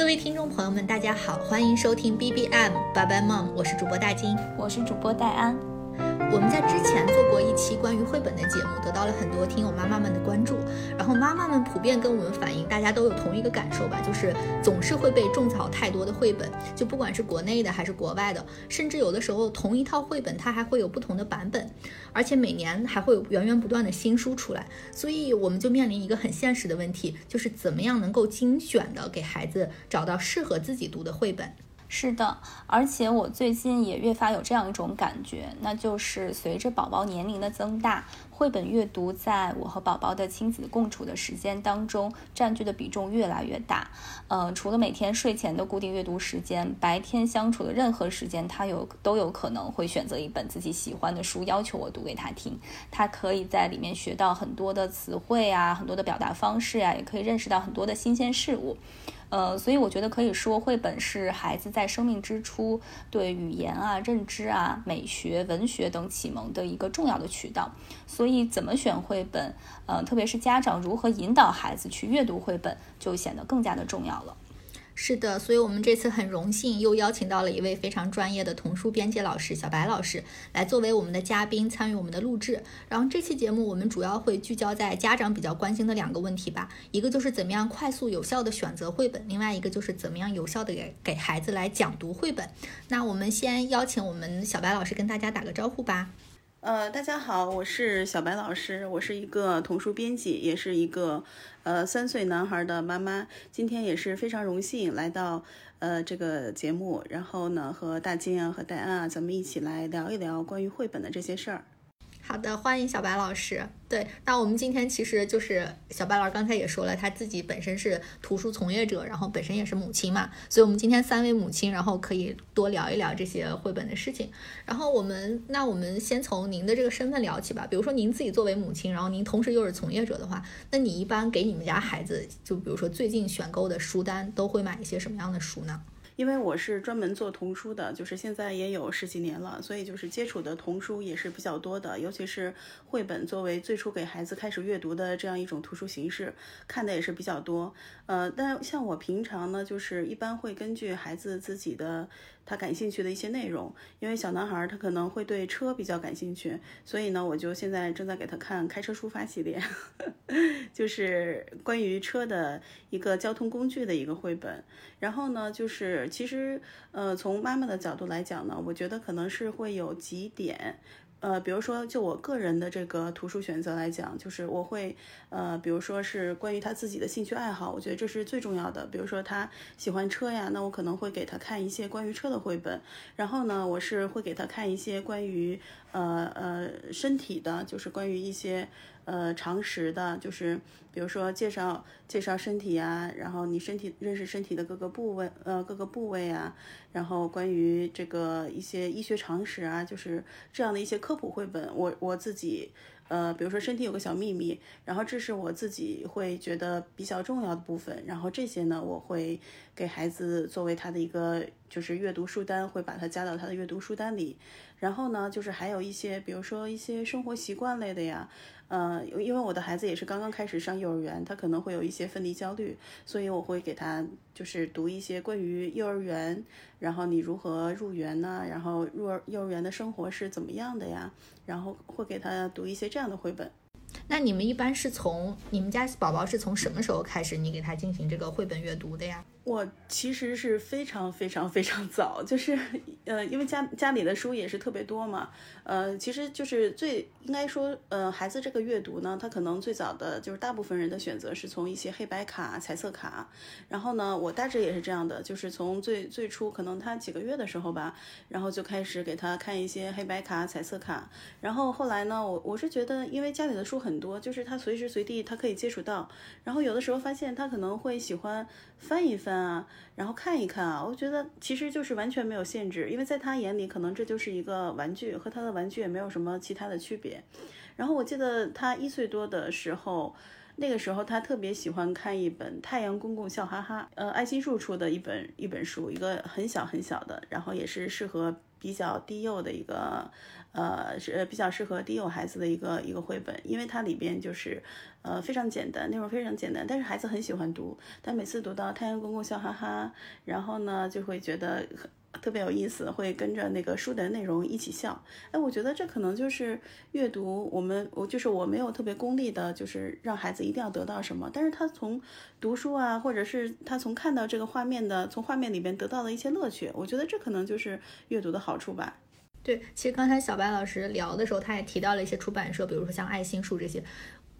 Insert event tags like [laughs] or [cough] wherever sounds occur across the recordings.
各位听众朋友们，大家好，欢迎收听 B B M 拜拜 Mom，我是主播大金，我是主播戴安。我们在之前做过一期关于绘本的节目，得到了很多听友妈妈们的关注。然后妈妈们普遍跟我们反映，大家都有同一个感受吧，就是总是会被种草太多的绘本，就不管是国内的还是国外的，甚至有的时候同一套绘本它还会有不同的版本，而且每年还会有源源不断的新书出来。所以我们就面临一个很现实的问题，就是怎么样能够精选的给孩子找到适合自己读的绘本。是的，而且我最近也越发有这样一种感觉，那就是随着宝宝年龄的增大，绘本阅读在我和宝宝的亲子共处的时间当中占据的比重越来越大。呃，除了每天睡前的固定阅读时间，白天相处的任何时间，他有都有可能会选择一本自己喜欢的书，要求我读给他听。他可以在里面学到很多的词汇啊，很多的表达方式啊，也可以认识到很多的新鲜事物。呃，所以我觉得可以说，绘本是孩子在生命之初对语言啊、认知啊、美学、文学等启蒙的一个重要的渠道。所以，怎么选绘本，呃，特别是家长如何引导孩子去阅读绘本，就显得更加的重要了。是的，所以我们这次很荣幸又邀请到了一位非常专业的童书编辑老师小白老师来作为我们的嘉宾参与我们的录制。然后这期节目我们主要会聚焦在家长比较关心的两个问题吧，一个就是怎么样快速有效的选择绘本，另外一个就是怎么样有效的给给孩子来讲读绘本。那我们先邀请我们小白老师跟大家打个招呼吧。呃，大家好，我是小白老师，我是一个童书编辑，也是一个呃三岁男孩的妈妈。今天也是非常荣幸来到呃这个节目，然后呢和大金啊和戴安啊，咱们一起来聊一聊关于绘本的这些事儿。好的，欢迎小白老师。对，那我们今天其实就是小白老师刚才也说了，他自己本身是图书从业者，然后本身也是母亲嘛，所以我们今天三位母亲，然后可以多聊一聊这些绘本的事情。然后我们，那我们先从您的这个身份聊起吧。比如说您自己作为母亲，然后您同时又是从业者的话，那你一般给你们家孩子，就比如说最近选购的书单，都会买一些什么样的书呢？因为我是专门做童书的，就是现在也有十几年了，所以就是接触的童书也是比较多的，尤其是绘本作为最初给孩子开始阅读的这样一种图书形式，看的也是比较多。呃，但像我平常呢，就是一般会根据孩子自己的。他感兴趣的一些内容，因为小男孩他可能会对车比较感兴趣，所以呢，我就现在正在给他看《开车出发》系列，[laughs] 就是关于车的一个交通工具的一个绘本。然后呢，就是其实呃，从妈妈的角度来讲呢，我觉得可能是会有几点。呃，比如说，就我个人的这个图书选择来讲，就是我会，呃，比如说是关于他自己的兴趣爱好，我觉得这是最重要的。比如说他喜欢车呀，那我可能会给他看一些关于车的绘本。然后呢，我是会给他看一些关于，呃呃，身体的，就是关于一些。呃，常识的，就是比如说介绍介绍身体啊，然后你身体认识身体的各个部位，呃，各个部位啊，然后关于这个一些医学常识啊，就是这样的一些科普绘本，我我自己。呃，比如说身体有个小秘密，然后这是我自己会觉得比较重要的部分，然后这些呢，我会给孩子作为他的一个就是阅读书单，会把它加到他的阅读书单里。然后呢，就是还有一些，比如说一些生活习惯类的呀，呃，因为我的孩子也是刚刚开始上幼儿园，他可能会有一些分离焦虑，所以我会给他就是读一些关于幼儿园，然后你如何入园呢？然后入儿幼儿园的生活是怎么样的呀？然后会给他读一些这样的绘本。那你们一般是从你们家宝宝是从什么时候开始你给他进行这个绘本阅读的呀？我其实是非常非常非常早，就是呃，因为家家里的书也是特别多嘛，呃，其实就是最应该说，呃，孩子这个阅读呢，他可能最早的就是大部分人的选择是从一些黑白卡、彩色卡，然后呢，我大致也是这样的，就是从最最初可能他几个月的时候吧，然后就开始给他看一些黑白卡、彩色卡，然后后来呢，我我是觉得，因为家里的书很多，就是他随时随地他可以接触到，然后有的时候发现他可能会喜欢翻一翻。啊，然后看一看啊，我觉得其实就是完全没有限制，因为在他眼里，可能这就是一个玩具，和他的玩具也没有什么其他的区别。然后我记得他一岁多的时候。那个时候他特别喜欢看一本《太阳公公笑哈哈》，呃，爱心树出的一本一本书，一个很小很小的，然后也是适合比较低幼的一个，呃，是比较适合低幼孩子的一个一个绘本，因为它里边就是呃非常简单，内容非常简单，但是孩子很喜欢读，但每次读到《太阳公公笑哈哈》，然后呢就会觉得。特别有意思，会跟着那个书的内容一起笑。哎，我觉得这可能就是阅读。我们我就是我没有特别功利的，就是让孩子一定要得到什么，但是他从读书啊，或者是他从看到这个画面的，从画面里边得到的一些乐趣，我觉得这可能就是阅读的好处吧。对，其实刚才小白老师聊的时候，他也提到了一些出版社，比如说像爱心树这些。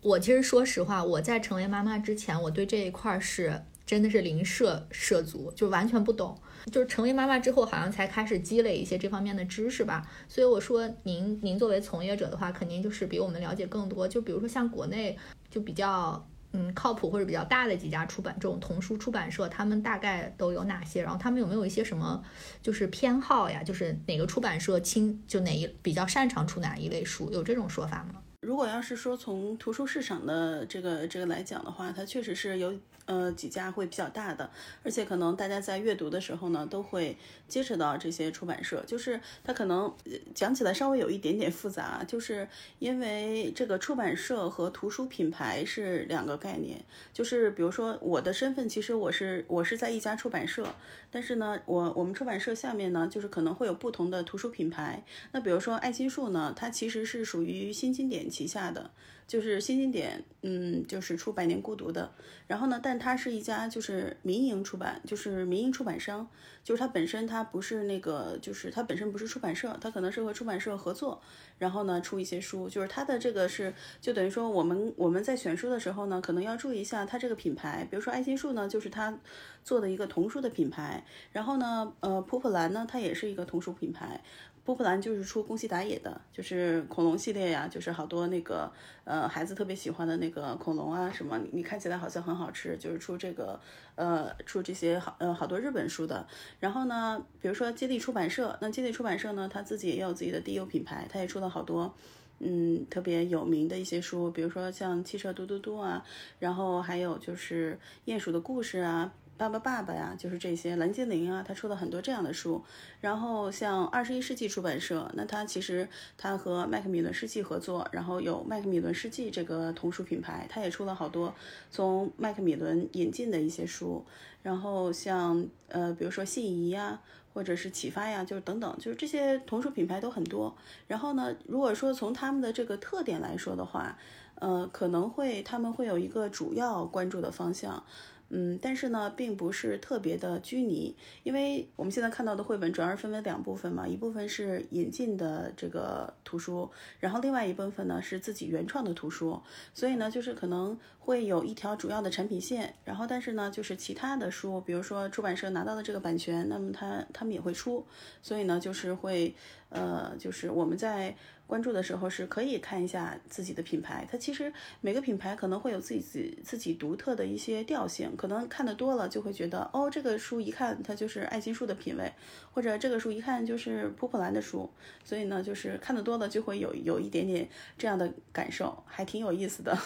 我其实说实话，我在成为妈妈之前，我对这一块是真的是零涉涉足，就完全不懂。就是成为妈妈之后，好像才开始积累一些这方面的知识吧。所以我说，您您作为从业者的话，肯定就是比我们了解更多。就比如说像国内就比较嗯靠谱或者比较大的几家出版这种童书出版社，他们大概都有哪些？然后他们有没有一些什么就是偏好呀？就是哪个出版社亲就哪一比较擅长出哪一类书？有这种说法吗？如果要是说从图书市场的这个这个来讲的话，它确实是有。呃，几家会比较大的，而且可能大家在阅读的时候呢，都会接触到这些出版社。就是它可能讲起来稍微有一点点复杂，就是因为这个出版社和图书品牌是两个概念。就是比如说我的身份，其实我是我是在一家出版社，但是呢，我我们出版社下面呢，就是可能会有不同的图书品牌。那比如说爱心树呢，它其实是属于新经典旗下的。就是新经典，嗯，就是出《百年孤独》的。然后呢，但它是一家就是民营出版，就是民营出版商，就是它本身它不是那个，就是它本身不是出版社，它可能是和出版社合作，然后呢出一些书。就是它的这个是，就等于说我们我们在选书的时候呢，可能要注意一下它这个品牌。比如说爱心树呢，就是它做的一个童书的品牌。然后呢，呃，普普兰呢，它也是一个童书品牌。波普兰就是出宫西达也的，就是恐龙系列呀，就是好多那个呃孩子特别喜欢的那个恐龙啊什么，你看起来好像很好吃，就是出这个呃出这些好呃好多日本书的。然后呢，比如说接力出版社，那接力出版社呢，他自己也有自己的低幼品牌，他也出了好多嗯特别有名的一些书，比如说像汽车嘟嘟嘟啊，然后还有就是鼹鼠的故事啊。爸爸爸爸呀，就是这些蓝精灵啊，他出了很多这样的书。然后像二十一世纪出版社，那他其实他和麦克米伦世纪合作，然后有麦克米伦世纪这个童书品牌，他也出了好多从麦克米伦引进的一些书。然后像呃，比如说信宜呀，或者是启发呀，就是等等，就是这些童书品牌都很多。然后呢，如果说从他们的这个特点来说的话，呃，可能会他们会有一个主要关注的方向。嗯，但是呢，并不是特别的拘泥，因为我们现在看到的绘本主要是分为两部分嘛，一部分是引进的这个图书，然后另外一部分呢是自己原创的图书，所以呢，就是可能会有一条主要的产品线，然后但是呢，就是其他的书，比如说出版社拿到的这个版权，那么他他们也会出，所以呢，就是会，呃，就是我们在。关注的时候是可以看一下自己的品牌，它其实每个品牌可能会有自己自己独特的一些调性，可能看得多了就会觉得，哦，这个书一看它就是爱心树的品味，或者这个书一看就是普普兰的书，所以呢，就是看得多了就会有有一点点这样的感受，还挺有意思的。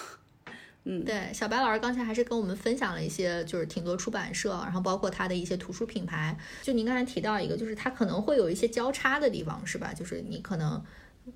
嗯，对，小白老师刚才还是跟我们分享了一些，就是挺多出版社，然后包括他的一些图书品牌。就您刚才提到一个，就是它可能会有一些交叉的地方，是吧？就是你可能。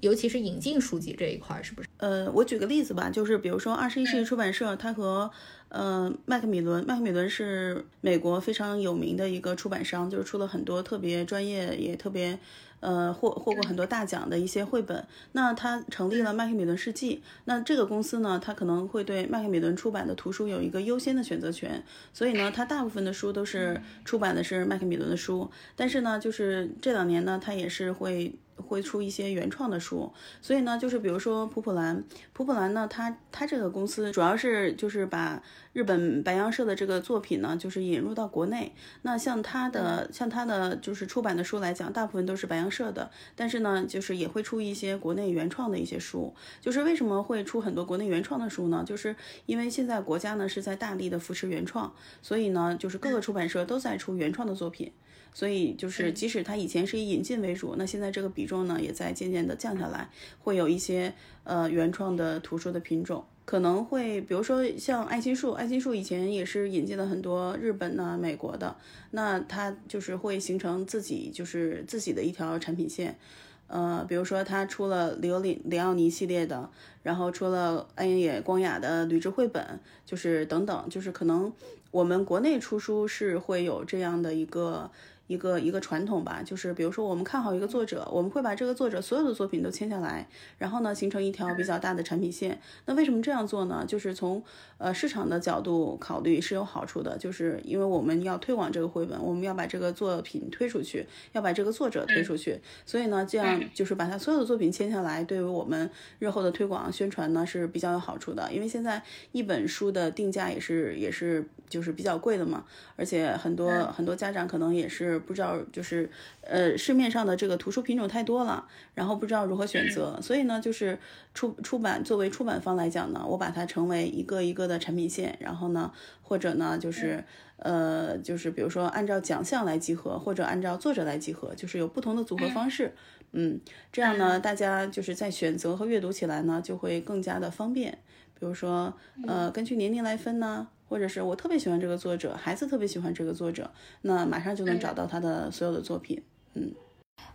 尤其是引进书籍这一块，是不是？呃，我举个例子吧，就是比如说二十一世纪出版社，它和呃麦克米伦，麦克米伦是美国非常有名的一个出版商，就是出了很多特别专业也特别。呃，获获过很多大奖的一些绘本。那他成立了麦克米伦世纪。那这个公司呢，他可能会对麦克米伦出版的图书有一个优先的选择权。所以呢，他大部分的书都是出版的是麦克米伦的书。但是呢，就是这两年呢，他也是会会出一些原创的书。所以呢，就是比如说普普兰，普普兰呢，他他这个公司主要是就是把。日本白羊社的这个作品呢，就是引入到国内。那像他的像他的就是出版的书来讲，大部分都是白羊社的，但是呢，就是也会出一些国内原创的一些书。就是为什么会出很多国内原创的书呢？就是因为现在国家呢是在大力的扶持原创，所以呢，就是各个出版社都在出原创的作品。所以就是即使它以前是以引进为主，那现在这个比重呢也在渐渐的降下来，会有一些呃原创的图书的品种。可能会比如说像爱心树，爱心树以前也是引进了很多日本呢、美国的，那它就是会形成自己就是自己的一条产品线。呃，比如说它出了里欧里里奥尼系列的，然后出了安野光雅的铝制绘本，就是等等，就是可能我们国内出书是会有这样的一个。一个一个传统吧，就是比如说我们看好一个作者，我们会把这个作者所有的作品都签下来，然后呢形成一条比较大的产品线。那为什么这样做呢？就是从呃市场的角度考虑是有好处的，就是因为我们要推广这个绘本，我们要把这个作品推出去，要把这个作者推出去，所以呢这样就是把他所有的作品签下来，对于我们日后的推广宣传呢是比较有好处的。因为现在一本书的定价也是也是就是比较贵的嘛，而且很多很多家长可能也是。不知道就是，呃，市面上的这个图书品种太多了，然后不知道如何选择，所以呢，就是出出版作为出版方来讲呢，我把它成为一个一个的产品线，然后呢，或者呢，就是呃，就是比如说按照奖项来集合，或者按照作者来集合，就是有不同的组合方式，嗯，这样呢，大家就是在选择和阅读起来呢，就会更加的方便。比如说，呃，根据年龄来分呢。或者是我特别喜欢这个作者，孩子特别喜欢这个作者，那马上就能找到他的所有的作品。嗯，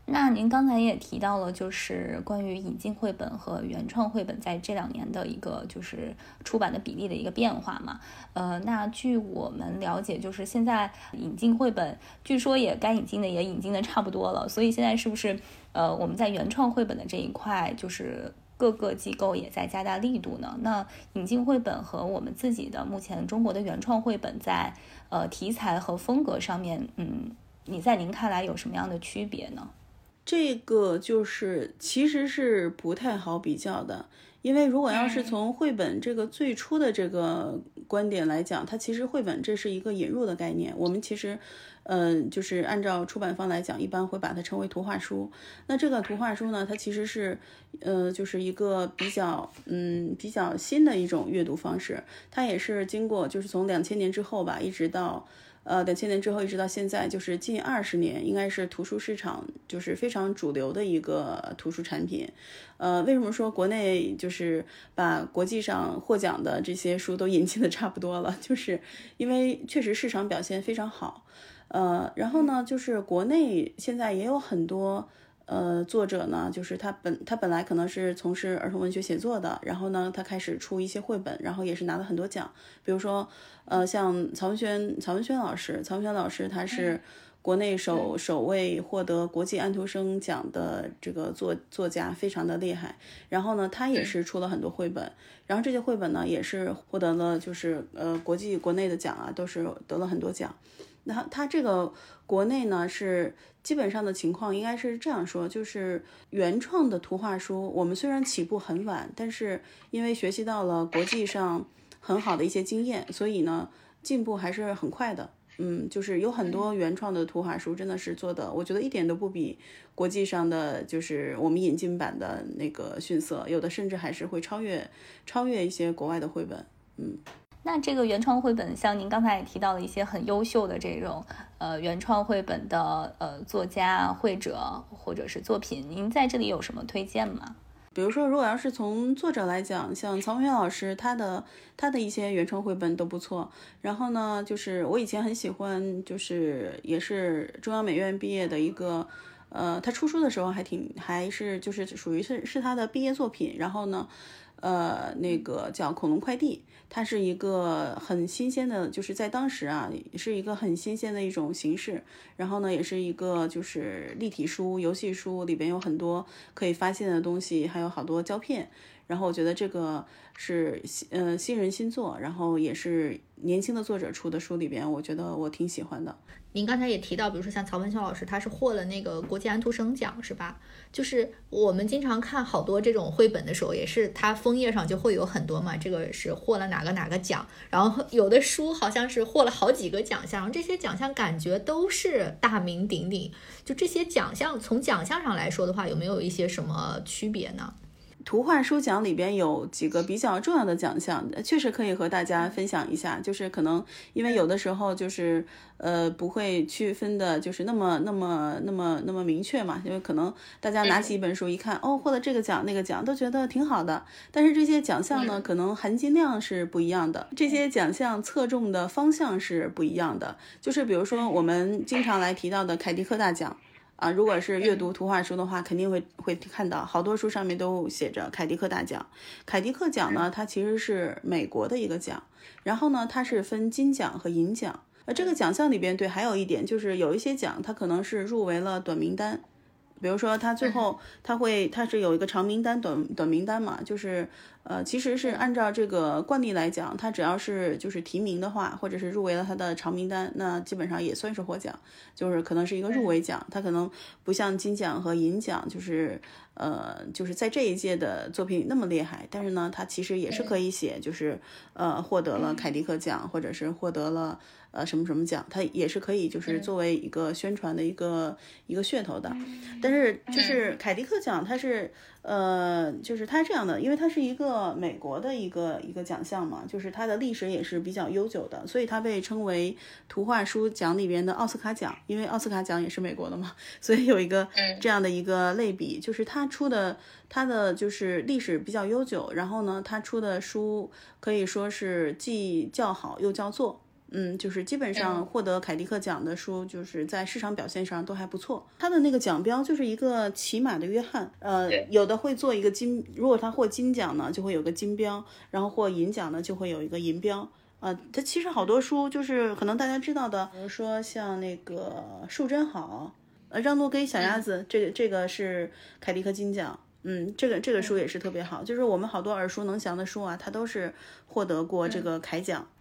那您刚才也提到了，就是关于引进绘本和原创绘本在这两年的一个就是出版的比例的一个变化嘛？呃，那据我们了解，就是现在引进绘本，据说也该引进的也引进的差不多了，所以现在是不是呃我们在原创绘本的这一块就是？各个机构也在加大力度呢。那引进绘本和我们自己的目前中国的原创绘本在呃题材和风格上面，嗯，你在您看来有什么样的区别呢？这个就是其实是不太好比较的，因为如果要是从绘本这个最初的这个观点来讲，它其实绘本这是一个引入的概念。我们其实。嗯，就是按照出版方来讲，一般会把它称为图画书。那这个图画书呢，它其实是，呃，就是一个比较，嗯，比较新的一种阅读方式。它也是经过，就是从两千年之后吧，一直到，呃，两千年之后一直到现在，就是近二十年，应该是图书市场就是非常主流的一个图书产品。呃，为什么说国内就是把国际上获奖的这些书都引进的差不多了？[laughs] 就是因为确实市场表现非常好。呃，然后呢，就是国内现在也有很多呃作者呢，就是他本他本来可能是从事儿童文学写作的，然后呢，他开始出一些绘本，然后也是拿了很多奖，比如说呃，像曹文轩，曹文轩老师，曹文轩老师他是国内首首位获得国际安徒生奖的这个作作家，非常的厉害。然后呢，他也是出了很多绘本，然后这些绘本呢也是获得了就是呃国际国内的奖啊，都是得了很多奖。那他这个国内呢是基本上的情况，应该是这样说，就是原创的图画书，我们虽然起步很晚，但是因为学习到了国际上很好的一些经验，所以呢进步还是很快的。嗯，就是有很多原创的图画书真的是做的，我觉得一点都不比国际上的就是我们引进版的那个逊色，有的甚至还是会超越超越一些国外的绘本。嗯。那这个原创绘本，像您刚才也提到了一些很优秀的这种呃原创绘本的呃作家、绘者或者是作品，您在这里有什么推荐吗？比如说，如果要是从作者来讲，像曹文轩老师，他的他的一些原创绘本都不错。然后呢，就是我以前很喜欢，就是也是中央美院毕业的一个，呃，他出书的时候还挺还是就是属于是是他的毕业作品。然后呢，呃，那个叫《恐龙快递》。它是一个很新鲜的，就是在当时啊，是一个很新鲜的一种形式。然后呢，也是一个就是立体书、游戏书，里边有很多可以发现的东西，还有好多胶片。然后我觉得这个是新呃新人新作，然后也是年轻的作者出的书里边，我觉得我挺喜欢的。您刚才也提到，比如说像曹文轩老师，他是获了那个国际安徒生奖，是吧？就是我们经常看好多这种绘本的时候，也是它封页上就会有很多嘛，这个是获了哪个哪个奖，然后有的书好像是获了好几个奖项，这些奖项感觉都是大名鼎鼎。就这些奖项，从奖项上来说的话，有没有一些什么区别呢？图画书奖里边有几个比较重要的奖项，确实可以和大家分享一下。就是可能因为有的时候就是呃不会区分的，就是那么那么那么那么明确嘛。因为可能大家拿起一本书一看，哦，获得这个奖那个奖都觉得挺好的。但是这些奖项呢，可能含金量是不一样的，这些奖项侧重的方向是不一样的。就是比如说我们经常来提到的凯迪克大奖。啊，如果是阅读图画书的话，肯定会会看到好多书上面都写着凯迪克大奖。凯迪克奖呢，它其实是美国的一个奖，然后呢，它是分金奖和银奖。呃，这个奖项里边，对，还有一点就是有一些奖它可能是入围了短名单，比如说他最后他会他是有一个长名单、短短名单嘛，就是。呃，其实是按照这个惯例来讲，他只要是就是提名的话，或者是入围了他的长名单，那基本上也算是获奖，就是可能是一个入围奖。他可能不像金奖和银奖，就是呃，就是在这一届的作品那么厉害，但是呢，他其实也是可以写，就是呃，获得了凯迪克奖，或者是获得了呃什么什么奖，它也是可以就是作为一个宣传的一个一个噱头的。但是就是凯迪克奖，它是。呃，就是它这样的，因为它是一个美国的一个一个奖项嘛，就是它的历史也是比较悠久的，所以它被称为图画书奖里边的奥斯卡奖，因为奥斯卡奖也是美国的嘛，[laughs] 所以有一个这样的一个类比，就是它出的它的就是历史比较悠久，然后呢，它出的书可以说是既叫好又叫座。嗯，就是基本上获得凯迪克奖的书，就是在市场表现上都还不错。他的那个奖标就是一个骑马的约翰，呃，有的会做一个金，如果他获金奖呢，就会有个金标，然后获银奖呢，就会有一个银标。啊，他其实好多书就是可能大家知道的，比如说像那个树真好，呃，让路给小鸭子，这个这个是凯迪克金奖。嗯，这个这个书也是特别好，就是我们好多耳熟能详的书啊，它都是获得过这个凯奖。嗯，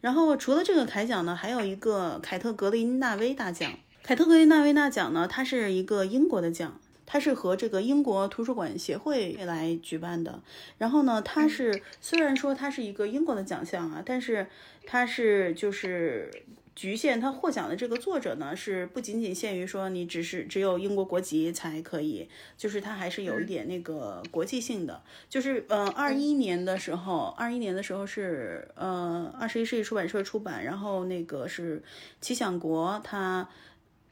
然后除了这个凯奖呢，还有一个凯特格林纳威大奖。凯特格林纳威大奖呢，它是一个英国的奖，它是和这个英国图书馆协会来举办的。然后呢，它是虽然说它是一个英国的奖项啊，但是它是就是。局限他获奖的这个作者呢，是不仅仅限于说你只是只有英国国籍才可以，就是他还是有一点那个国际性的。就是呃，二一年的时候，二一年的时候是呃二十一世纪出版社出版，然后那个是齐想国他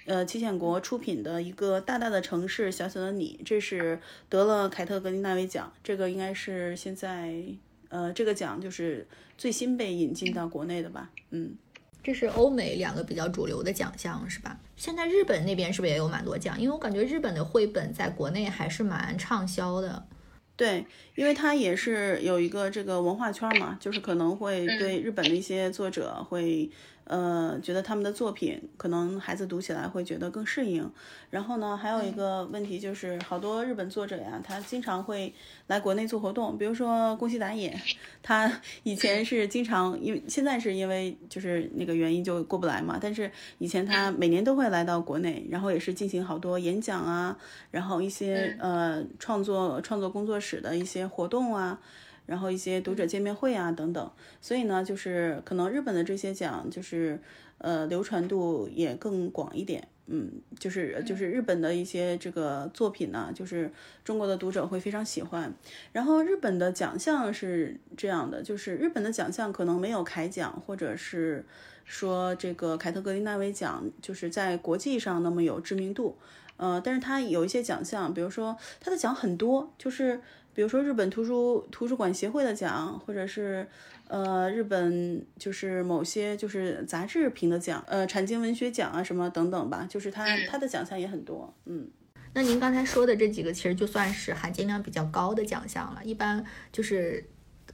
呃齐显国出品的一个大大的城市小小的你，这是得了凯特格林纳威奖，这个应该是现在呃这个奖就是最新被引进到国内的吧，嗯。这是欧美两个比较主流的奖项，是吧？现在日本那边是不是也有蛮多奖？因为我感觉日本的绘本在国内还是蛮畅销的。对，因为它也是有一个这个文化圈嘛，就是可能会对日本的一些作者会。呃，觉得他们的作品可能孩子读起来会觉得更适应。然后呢，还有一个问题就是，好多日本作者呀，他经常会来国内做活动。比如说宫西达也，他 [laughs] 以前是经常，因为现在是因为就是那个原因就过不来嘛。但是以前他每年都会来到国内，然后也是进行好多演讲啊，然后一些呃创作创作工作室的一些活动啊。然后一些读者见面会啊等等，所以呢，就是可能日本的这些奖就是呃流传度也更广一点，嗯，就是就是日本的一些这个作品呢，就是中国的读者会非常喜欢。然后日本的奖项是这样的，就是日本的奖项可能没有凯奖或者是说这个凯特格林纳威奖，就是在国际上那么有知名度，呃，但是它有一些奖项，比如说它的奖很多，就是。比如说日本图书图书馆协会的奖，或者是呃日本就是某些就是杂志评的奖，呃产经文学奖啊什么等等吧，就是它它的奖项也很多。嗯，那您刚才说的这几个其实就算是含金量比较高的奖项了。一般就是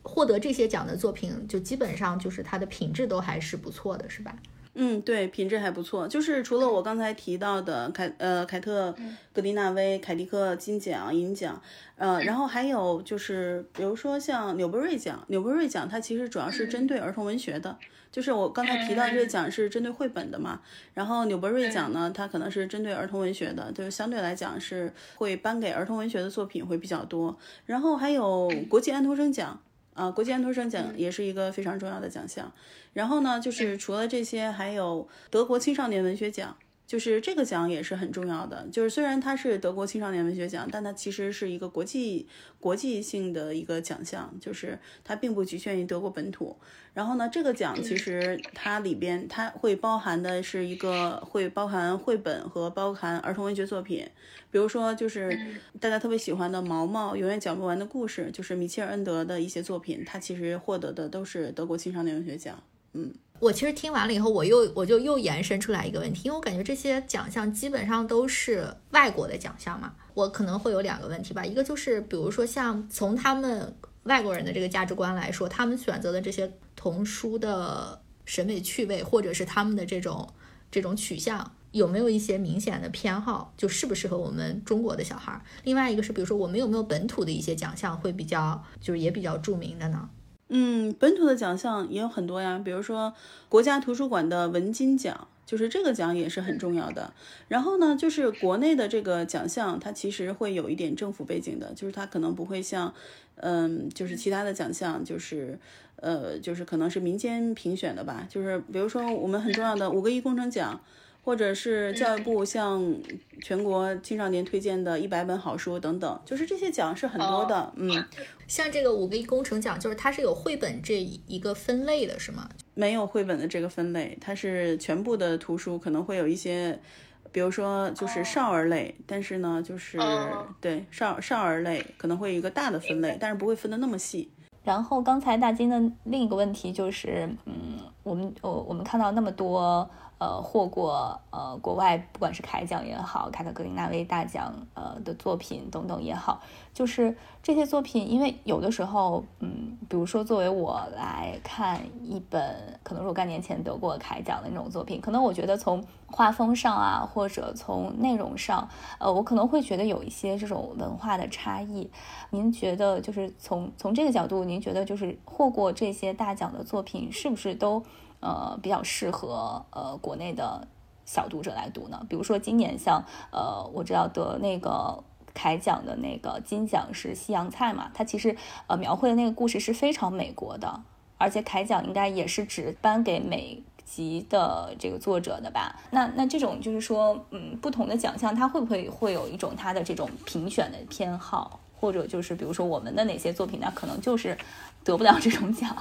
获得这些奖的作品，就基本上就是它的品质都还是不错的，是吧？嗯，对，品质还不错。就是除了我刚才提到的凯呃凯特格林纳威、凯迪克金奖、银奖，呃，然后还有就是比如说像纽伯瑞奖，纽伯瑞奖它其实主要是针对儿童文学的。就是我刚才提到这个奖是针对绘本的嘛，然后纽伯瑞奖呢，它可能是针对儿童文学的，就是相对来讲是会颁给儿童文学的作品会比较多。然后还有国际安徒生奖。啊，国际安徒生奖也是一个非常重要的奖项。然后呢，就是除了这些，还有德国青少年文学奖。就是这个奖也是很重要的。就是虽然它是德国青少年文学奖，但它其实是一个国际国际性的一个奖项，就是它并不局限于德国本土。然后呢，这个奖其实它里边它会包含的是一个会包含绘本和包含儿童文学作品，比如说就是大家特别喜欢的《毛毛永远讲不完的故事》，就是米切尔恩德的一些作品，它其实获得的都是德国青少年文学奖。嗯。我其实听完了以后，我又我就又延伸出来一个问题，因为我感觉这些奖项基本上都是外国的奖项嘛，我可能会有两个问题吧，一个就是比如说像从他们外国人的这个价值观来说，他们选择的这些童书的审美趣味，或者是他们的这种这种取向，有没有一些明显的偏好，就适不适合我们中国的小孩儿？另外一个是，比如说我们有没有本土的一些奖项会比较就是也比较著名的呢？嗯，本土的奖项也有很多呀，比如说国家图书馆的文津奖，就是这个奖也是很重要的。然后呢，就是国内的这个奖项，它其实会有一点政府背景的，就是它可能不会像，嗯，就是其他的奖项，就是呃，就是可能是民间评选的吧。就是比如说我们很重要的五个一工程奖。或者是教育部向全国青少年推荐的一百本好书等等，就是这些奖是很多的。嗯，像这个五个一工程奖，就是它是有绘本这一个分类的，是吗？没有绘本的这个分类，它是全部的图书，可能会有一些，比如说就是少儿类，但是呢，就是对少少儿类可能会有一个大的分类，但是不会分的那么细。然后刚才大金的另一个问题就是，嗯，我们我我们看到那么多。呃，获过呃国外不管是凯奖也好，凯特格林纳威大奖呃的作品等等也好，就是这些作品，因为有的时候，嗯，比如说作为我来看一本可能若干年前得过凯奖的那种作品，可能我觉得从画风上啊，或者从内容上，呃，我可能会觉得有一些这种文化的差异。您觉得就是从从这个角度，您觉得就是获过这些大奖的作品，是不是都？呃，比较适合呃国内的小读者来读呢。比如说今年像呃，我知道得那个凯奖的那个金奖是《西洋菜》嘛，它其实呃描绘的那个故事是非常美国的，而且凯奖应该也是只颁给美籍的这个作者的吧？那那这种就是说，嗯，不同的奖项它会不会会有一种它的这种评选的偏好，或者就是比如说我们的哪些作品呢，可能就是得不了这种奖？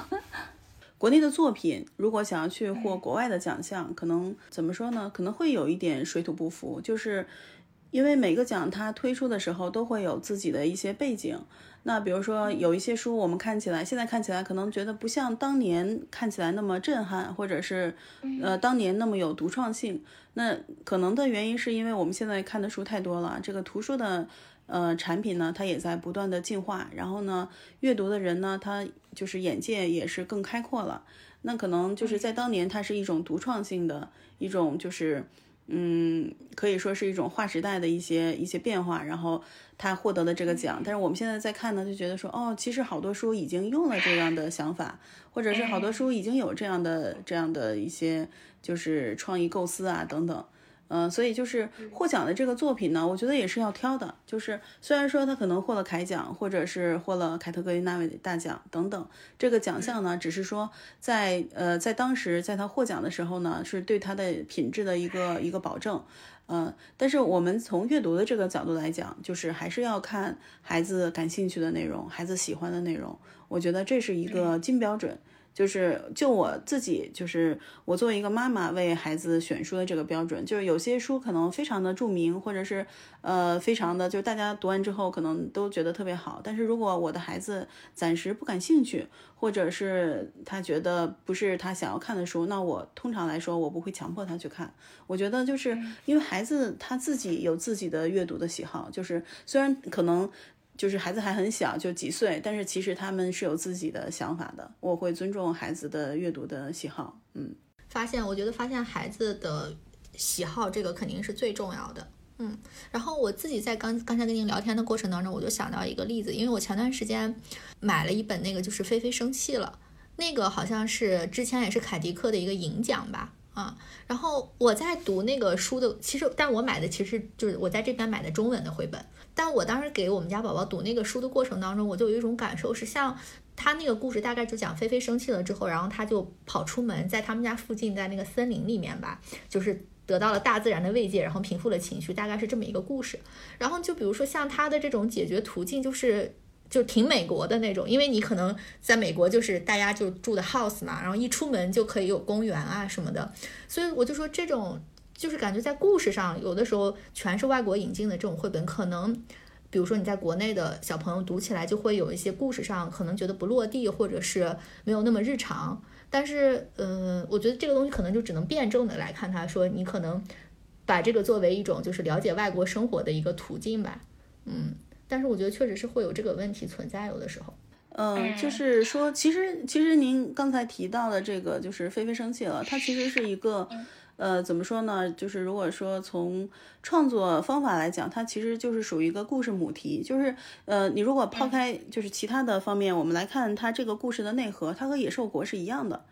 国内的作品如果想要去获国外的奖项，可能怎么说呢？可能会有一点水土不服，就是因为每个奖它推出的时候都会有自己的一些背景。那比如说有一些书，我们看起来现在看起来可能觉得不像当年看起来那么震撼，或者是呃当年那么有独创性。那可能的原因是因为我们现在看的书太多了，这个图书的。呃，产品呢，它也在不断的进化，然后呢，阅读的人呢，他就是眼界也是更开阔了。那可能就是在当年，它是一种独创性的一种，就是嗯，可以说是一种划时代的一些一些变化，然后他获得了这个奖。但是我们现在在看呢，就觉得说，哦，其实好多书已经用了这样的想法，或者是好多书已经有这样的这样的一些就是创意构思啊等等。嗯，所以就是获奖的这个作品呢，我觉得也是要挑的。就是虽然说他可能获了凯奖，或者是获了凯特格林纳威大奖等等，这个奖项呢，只是说在呃在当时在他获奖的时候呢，是对他的品质的一个一个保证。嗯，但是我们从阅读的这个角度来讲，就是还是要看孩子感兴趣的内容，孩子喜欢的内容。我觉得这是一个金标准。就是就我自己，就是我作为一个妈妈为孩子选书的这个标准，就是有些书可能非常的著名，或者是呃非常的，就是大家读完之后可能都觉得特别好。但是如果我的孩子暂时不感兴趣，或者是他觉得不是他想要看的书，那我通常来说我不会强迫他去看。我觉得就是因为孩子他自己有自己的阅读的喜好，就是虽然可能。就是孩子还很小，就几岁，但是其实他们是有自己的想法的。我会尊重孩子的阅读的喜好。嗯，发现，我觉得发现孩子的喜好，这个肯定是最重要的。嗯，然后我自己在刚刚才跟您聊天的过程当中，我就想到一个例子，因为我前段时间买了一本那个就是菲菲生气了，那个好像是之前也是凯迪克的一个银奖吧。啊，然后我在读那个书的，其实，但我买的其实就是我在这边买的中文的绘本。但我当时给我们家宝宝读那个书的过程当中，我就有一种感受，是像他那个故事大概就讲菲菲生气了之后，然后他就跑出门，在他们家附近，在那个森林里面吧，就是得到了大自然的慰藉，然后平复了情绪，大概是这么一个故事。然后就比如说像他的这种解决途径，就是就挺美国的那种，因为你可能在美国就是大家就住的 house 嘛，然后一出门就可以有公园啊什么的，所以我就说这种就是感觉在故事上有的时候全是外国引进的这种绘本，可能比如说你在国内的小朋友读起来就会有一些故事上可能觉得不落地，或者是没有那么日常。但是，嗯，我觉得这个东西可能就只能辩证的来看，它说你可能把这个作为一种就是了解外国生活的一个途径吧，嗯，但是我觉得确实是会有这个问题存在，有的时候，嗯，就是说，其实其实您刚才提到的这个就是菲菲生气了，它其实是一个。呃，怎么说呢？就是如果说从创作方法来讲，它其实就是属于一个故事母题。就是呃，你如果抛开就是其他的方面，我们来看它这个故事的内核，它和《野兽国》是一样的，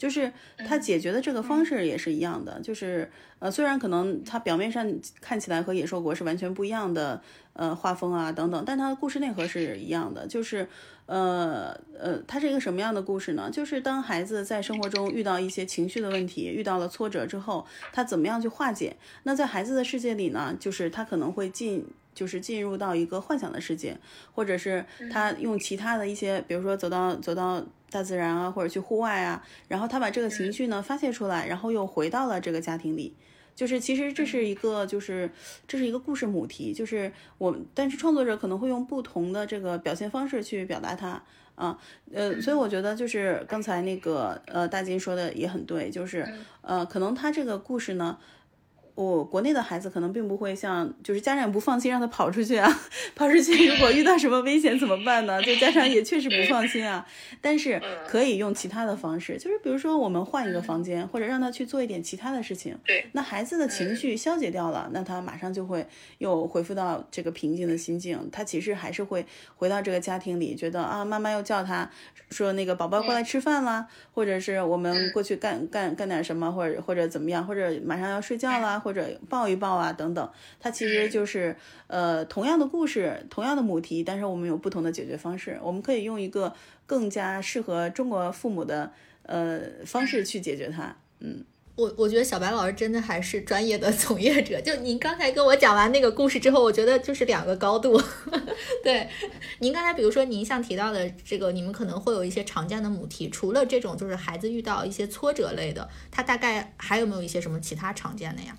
就是它解决的这个方式也是一样的。就是呃，虽然可能它表面上看起来和《野兽国》是完全不一样的，呃，画风啊等等，但它的故事内核是一样的，就是。呃呃，它是一个什么样的故事呢？就是当孩子在生活中遇到一些情绪的问题，遇到了挫折之后，他怎么样去化解？那在孩子的世界里呢，就是他可能会进，就是进入到一个幻想的世界，或者是他用其他的一些，比如说走到走到大自然啊，或者去户外啊，然后他把这个情绪呢发泄出来，然后又回到了这个家庭里。就是其实这是一个，就是这是一个故事母题，就是我，但是创作者可能会用不同的这个表现方式去表达它啊，呃，所以我觉得就是刚才那个呃大金说的也很对，就是呃可能他这个故事呢。我国内的孩子可能并不会像，就是家长不放心让他跑出去啊，[laughs] 跑出去如果遇到什么危险怎么办呢？就家长也确实不放心啊。但是可以用其他的方式，就是比如说我们换一个房间，或者让他去做一点其他的事情。对，那孩子的情绪消解掉了，那他马上就会又恢复到这个平静的心境。他其实还是会回到这个家庭里，觉得啊，妈妈又叫他说那个宝宝过来吃饭啦，或者是我们过去干干干点什么，或者或者怎么样，或者马上要睡觉啦。或 [laughs] 者抱一抱啊，等等，它其实就是呃同样的故事，同样的母题，但是我们有不同的解决方式。我们可以用一个更加适合中国父母的呃方式去解决它。嗯，我我觉得小白老师真的还是专业的 [laughs] 从业者。就您刚才跟我讲完那个故事之后，我觉得就是两个高度。[laughs] 对，您刚才比如说您像提到的这个，你们可能会有一些常见的母题，除了这种就是孩子遇到一些挫折类的，他大概还有没有一些什么其他常见的呀？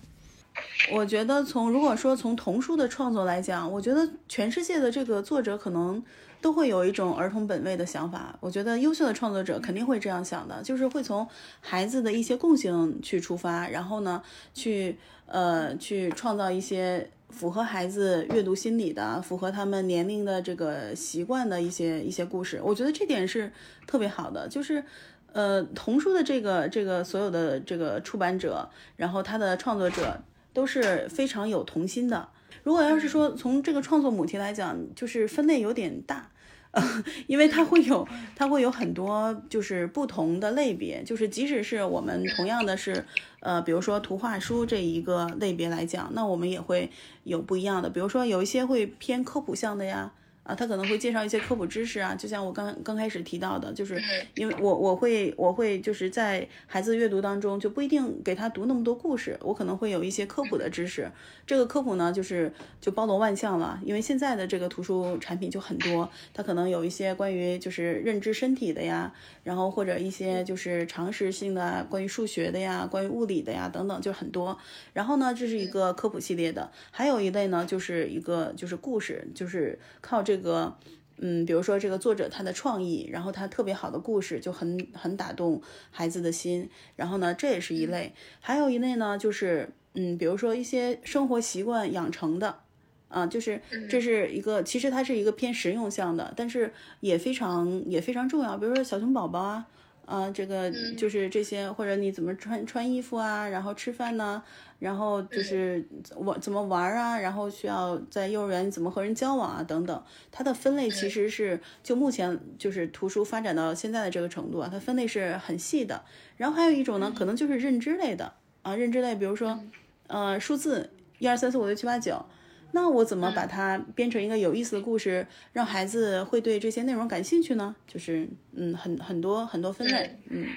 我觉得从如果说从童书的创作来讲，我觉得全世界的这个作者可能都会有一种儿童本位的想法。我觉得优秀的创作者肯定会这样想的，就是会从孩子的一些共性去出发，然后呢，去呃去创造一些符合孩子阅读心理的、符合他们年龄的这个习惯的一些一些故事。我觉得这点是特别好的，就是呃童书的这个这个所有的这个出版者，然后他的创作者。都是非常有童心的。如果要是说从这个创作母题来讲，就是分类有点大，呃，[laughs] 因为它会有它会有很多就是不同的类别，就是即使是我们同样的是，呃，比如说图画书这一个类别来讲，那我们也会有不一样的，比如说有一些会偏科普向的呀。啊，他可能会介绍一些科普知识啊，就像我刚刚开始提到的，就是因为我我会我会就是在孩子阅读当中就不一定给他读那么多故事，我可能会有一些科普的知识。这个科普呢，就是就包罗万象了，因为现在的这个图书产品就很多，它可能有一些关于就是认知身体的呀，然后或者一些就是常识性的关于数学的呀，关于物理的呀等等，就很多。然后呢，这是一个科普系列的，还有一类呢，就是一个就是故事，就是靠这。这个，嗯，比如说这个作者他的创意，然后他特别好的故事就很很打动孩子的心，然后呢，这也是一类，还有一类呢，就是嗯，比如说一些生活习惯养成的，啊，就是这是一个，其实它是一个偏实用向的，但是也非常也非常重要，比如说小熊宝宝啊。啊，这个就是这些，或者你怎么穿穿衣服啊，然后吃饭呢，然后就是玩怎么玩啊，然后需要在幼儿园怎么和人交往啊，等等。它的分类其实是就目前就是图书发展到现在的这个程度啊，它分类是很细的。然后还有一种呢，可能就是认知类的啊，认知类，比如说，呃，数字一二三四五六七八九。那我怎么把它编成一个有意思的故事，让孩子会对这些内容感兴趣呢？就是，嗯，很很多很多分类，嗯。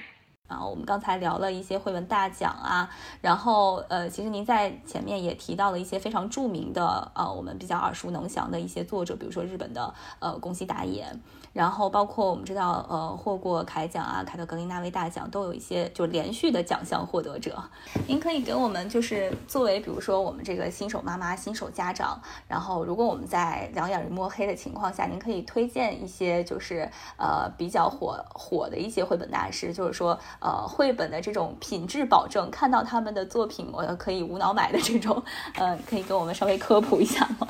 啊，我们刚才聊了一些绘本大奖啊，然后呃，其实您在前面也提到了一些非常著名的呃，我们比较耳熟能详的一些作者，比如说日本的呃宫西达也。然后包括我们知道，呃，获过凯奖啊、凯特格林纳威大奖，都有一些就连续的奖项获得者。您可以给我们就是作为，比如说我们这个新手妈妈、新手家长，然后如果我们在两眼一摸黑的情况下，您可以推荐一些就是呃比较火火的一些绘本大师，就是说呃绘本的这种品质保证，看到他们的作品我可以无脑买的这种，呃，可以给我们稍微科普一下吗？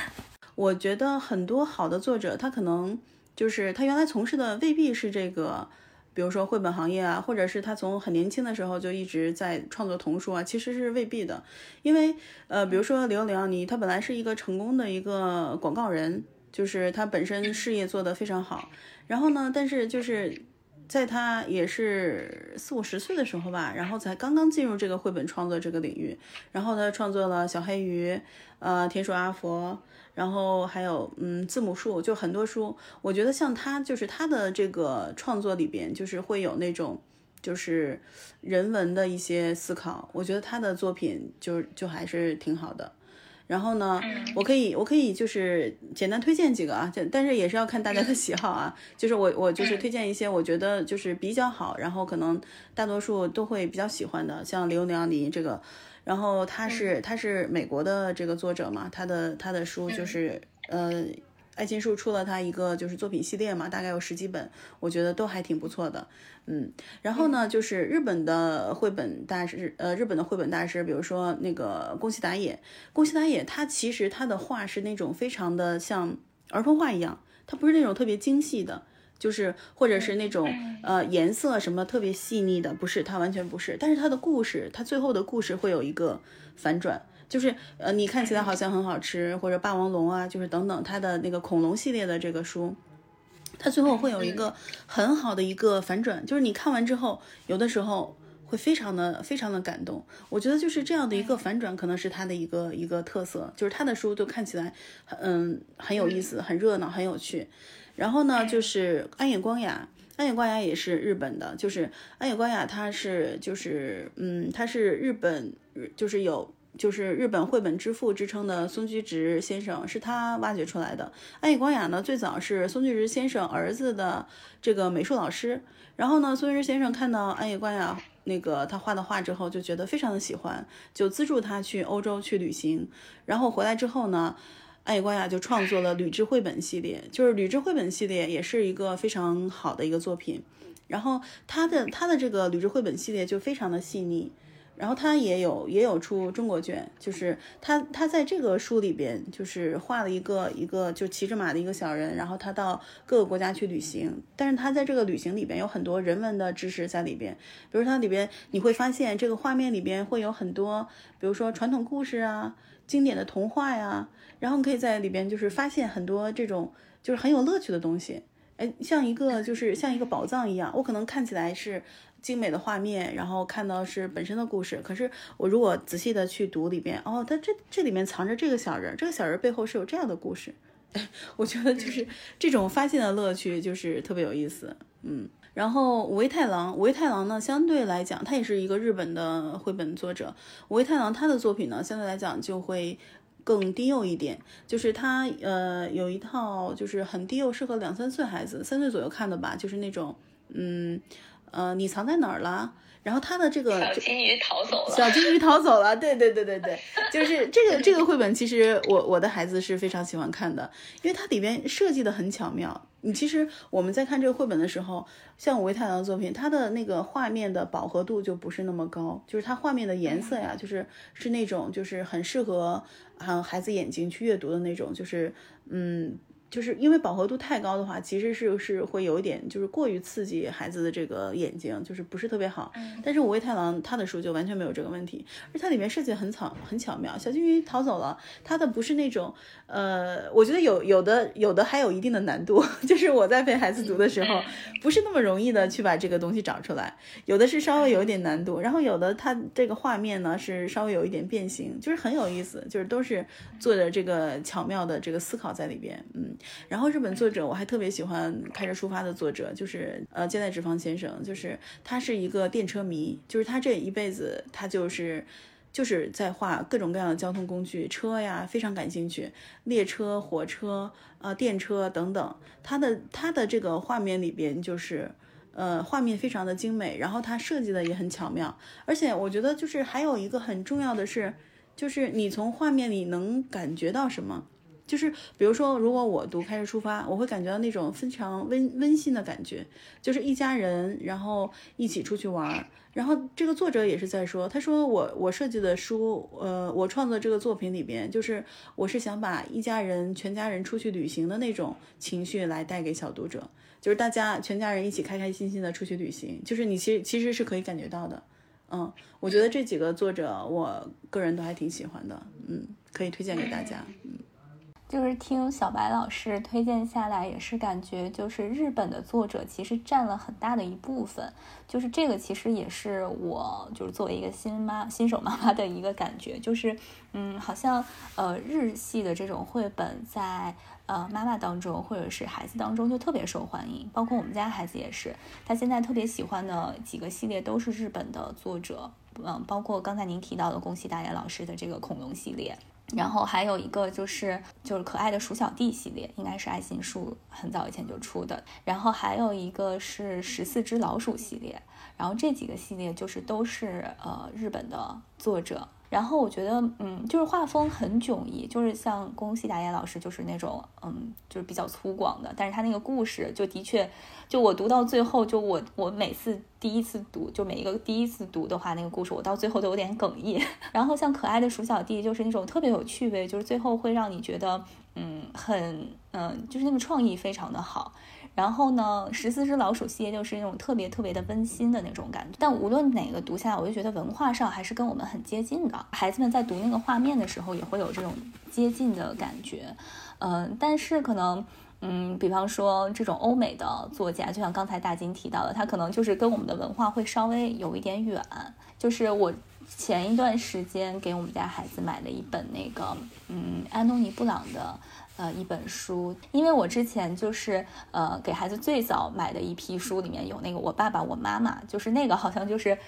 [laughs] 我觉得很多好的作者，他可能。就是他原来从事的未必是这个，比如说绘本行业啊，或者是他从很年轻的时候就一直在创作童书啊，其实是未必的。因为呃，比如说刘刘洋尼，他本来是一个成功的一个广告人，就是他本身事业做得非常好。然后呢，但是就是在他也是四五十岁的时候吧，然后才刚刚进入这个绘本创作这个领域，然后他创作了小黑鱼，呃，田鼠阿佛。然后还有，嗯，字母树就很多书，我觉得像他，就是他的这个创作里边，就是会有那种，就是人文的一些思考。我觉得他的作品就就还是挺好的。然后呢，我可以我可以就是简单推荐几个啊，但是也是要看大家的 [laughs] 喜好啊。就是我我就是推荐一些我觉得就是比较好，然后可能大多数都会比较喜欢的，像刘娘尼这个。然后他是他是美国的这个作者嘛，他的他的书就是呃，爱心树出了他一个就是作品系列嘛，大概有十几本，我觉得都还挺不错的，嗯。然后呢，就是日本的绘本大师，呃，日本的绘本大师，比如说那个宫西达也，宫西达也他其实他的画是那种非常的像儿童画一样，他不是那种特别精细的。就是或者是那种呃颜色什么特别细腻的，不是它完全不是，但是它的故事，它最后的故事会有一个反转，就是呃你看起来好像很好吃，或者霸王龙啊，就是等等它的那个恐龙系列的这个书，它最后会有一个很好的一个反转，就是你看完之后，有的时候会非常的非常的感动。我觉得就是这样的一个反转，可能是他的一个一个特色，就是他的书都看起来嗯很有意思，很热闹，很有趣。然后呢，就是安野光雅，安野光雅也是日本的，就是安野光雅，他是就是嗯，他是日本，就是有就是日本绘本之父之称的松居直先生，是他挖掘出来的。安野光雅呢，最早是松居直先生儿子的这个美术老师，然后呢，松居直先生看到安野光雅那个他画的画之后，就觉得非常的喜欢，就资助他去欧洲去旅行，然后回来之后呢。安野光雅就创作了《吕雉绘本》系列，就是《吕雉绘本》系列也是一个非常好的一个作品。然后他的他的这个《吕雉绘本》系列就非常的细腻。然后他也有也有出中国卷，就是他他在这个书里边就是画了一个一个就骑着马的一个小人，然后他到各个国家去旅行。但是他在这个旅行里边有很多人文的知识在里边，比如它里边你会发现这个画面里边会有很多，比如说传统故事啊、经典的童话呀。然后你可以在里边就是发现很多这种就是很有乐趣的东西，哎，像一个就是像一个宝藏一样。我可能看起来是精美的画面，然后看到是本身的故事，可是我如果仔细的去读里边，哦，它这这里面藏着这个小人，这个小人背后是有这样的故事。[laughs] 我觉得就是这种发现的乐趣就是特别有意思，嗯。然后五味太郎，五味太郎呢，相对来讲，他也是一个日本的绘本作者。五味太郎他的作品呢，相对来讲就会。更低幼一点，就是他呃有一套就是很低幼，适合两三岁孩子，三岁左右看的吧，就是那种嗯呃你藏在哪儿了？然后他的这个小金鱼逃走了，小金鱼逃走了，对对对对对，[laughs] 就是这个这个绘本，其实我我的孩子是非常喜欢看的，因为它里边设计的很巧妙。你其实我们在看这个绘本的时候，像五味太郎的作品，它的那个画面的饱和度就不是那么高，就是它画面的颜色呀，就是是那种就是很适合啊孩子眼睛去阅读的那种，就是嗯。就是因为饱和度太高的话，其实是是会有一点，就是过于刺激孩子的这个眼睛，就是不是特别好。但是五味太郎他的书就完全没有这个问题，而它里面设计很巧很巧妙。小金鱼逃走了，它的不是那种，呃，我觉得有有的有的还有一定的难度，[laughs] 就是我在陪孩子读的时候，不是那么容易的去把这个东西找出来。有的是稍微有一点难度，然后有的它这个画面呢是稍微有一点变形，就是很有意思，就是都是做的这个巧妙的这个思考在里边，嗯。然后日本作者我还特别喜欢《开着出发》的作者，就是呃健代直方先生，就是他是一个电车迷，就是他这一辈子他就是就是在画各种各样的交通工具，车呀非常感兴趣，列车、火车、呃电车等等，他的他的这个画面里边就是。呃，画面非常的精美，然后它设计的也很巧妙，而且我觉得就是还有一个很重要的是，就是你从画面里能感觉到什么，就是比如说，如果我读《开始出发》，我会感觉到那种非常温温馨的感觉，就是一家人然后一起出去玩，然后这个作者也是在说，他说我我设计的书，呃，我创作这个作品里边，就是我是想把一家人全家人出去旅行的那种情绪来带给小读者。就是大家全家人一起开开心心的出去旅行，就是你其实其实是可以感觉到的，嗯，我觉得这几个作者我个人都还挺喜欢的，嗯，可以推荐给大家，嗯。就是听小白老师推荐下来，也是感觉就是日本的作者其实占了很大的一部分。就是这个其实也是我就是作为一个新妈新手妈妈的一个感觉，就是嗯，好像呃日系的这种绘本在呃妈妈当中或者是孩子当中就特别受欢迎。包括我们家孩子也是，他现在特别喜欢的几个系列都是日本的作者，嗯，包括刚才您提到的宫西达也老师的这个恐龙系列。然后还有一个就是就是可爱的鼠小弟系列，应该是爱心树很早以前就出的。然后还有一个是十四只老鼠系列。然后这几个系列就是都是呃日本的作者。然后我觉得嗯，就是画风很迥异，就是像宫西达也老师就是那种嗯，就是比较粗犷的。但是他那个故事就的确，就我读到最后，就我我每次第一次读，就每一个第一次读的话，那个故事我到最后都有点哽咽。[laughs] 然后像可爱的鼠小弟，就是那种特别有趣味，就是最后会让你觉得嗯很嗯，就是那个创意非常的好。然后呢，十四只老鼠系列就是那种特别特别的温馨的那种感觉。但无论哪个读下来，我就觉得文化上还是跟我们很接近的。孩子们在读那个画面的时候，也会有这种接近的感觉。嗯，但是可能，嗯，比方说这种欧美的作家，就像刚才大金提到的，他可能就是跟我们的文化会稍微有一点远。就是我前一段时间给我们家孩子买了一本那个，嗯，安东尼布朗的。呃，一本书，因为我之前就是呃给孩子最早买的一批书，里面有那个我爸爸我妈妈，就是那个好像就是，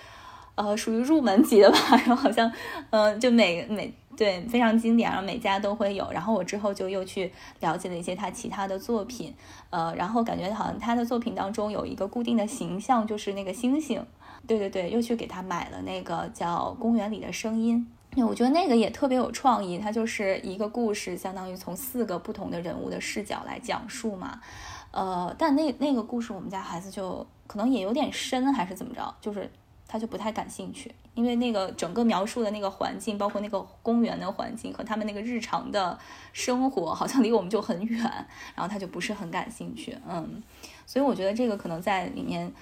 呃，属于入门级的吧，然后好像，嗯，[laughs] 就每每对非常经典，然后每家都会有。然后我之后就又去了解了一些他其他的作品，呃，然后感觉好像他的作品当中有一个固定的形象，就是那个星星，对对对，又去给他买了那个叫《公园里的声音》。我觉得那个也特别有创意，它就是一个故事，相当于从四个不同的人物的视角来讲述嘛。呃，但那那个故事我们家孩子就可能也有点深，还是怎么着，就是他就不太感兴趣，因为那个整个描述的那个环境，包括那个公园的环境和他们那个日常的生活，好像离我们就很远，然后他就不是很感兴趣。嗯，所以我觉得这个可能在里面。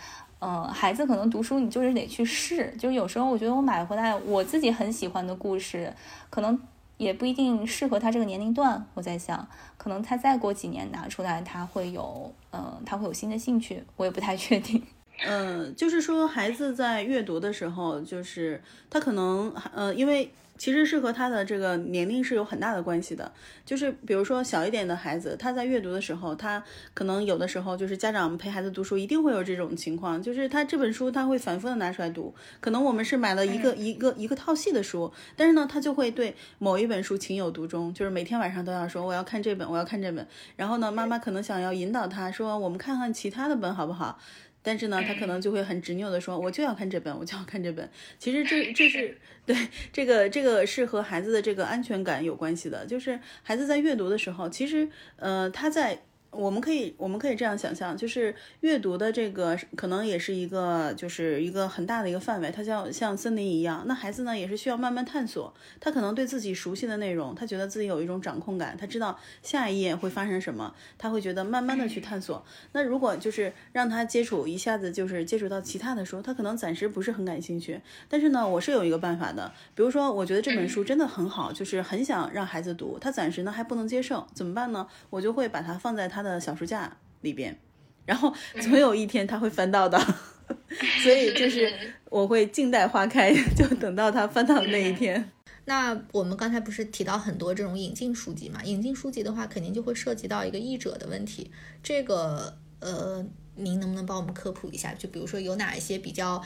嗯，孩子可能读书，你就是得去试。就是有时候，我觉得我买回来我自己很喜欢的故事，可能也不一定适合他这个年龄段。我在想，可能他再过几年拿出来，他会有，嗯，他会有新的兴趣，我也不太确定。[laughs] 嗯，就是说，孩子在阅读的时候，就是他可能，呃，因为。其实是和他的这个年龄是有很大的关系的，就是比如说小一点的孩子，他在阅读的时候，他可能有的时候就是家长陪孩子读书，一定会有这种情况，就是他这本书他会反复的拿出来读，可能我们是买了一个一个一个套系的书，但是呢，他就会对某一本书情有独钟，就是每天晚上都要说我要看这本，我要看这本，然后呢，妈妈可能想要引导他说，我们看看其他的本好不好？但是呢，他可能就会很执拗的说，我就要看这本，我就要看这本。其实这这是 [laughs] 对这个这个是和孩子的这个安全感有关系的，就是孩子在阅读的时候，其实呃他在。我们可以，我们可以这样想象，就是阅读的这个可能也是一个，就是一个很大的一个范围，它像像森林一样。那孩子呢，也是需要慢慢探索。他可能对自己熟悉的内容，他觉得自己有一种掌控感，他知道下一页会发生什么，他会觉得慢慢的去探索。那如果就是让他接触一下子就是接触到其他的书，他可能暂时不是很感兴趣。但是呢，我是有一个办法的，比如说我觉得这本书真的很好，就是很想让孩子读，他暂时呢还不能接受，怎么办呢？我就会把它放在他。的的小书架里边，然后总有一天他会翻到的，[laughs] 所以就是我会静待花开，就等到他翻到的那一天。那我们刚才不是提到很多这种引进书籍嘛？引进书籍的话，肯定就会涉及到一个译者的问题。这个呃，您能不能帮我们科普一下？就比如说有哪一些比较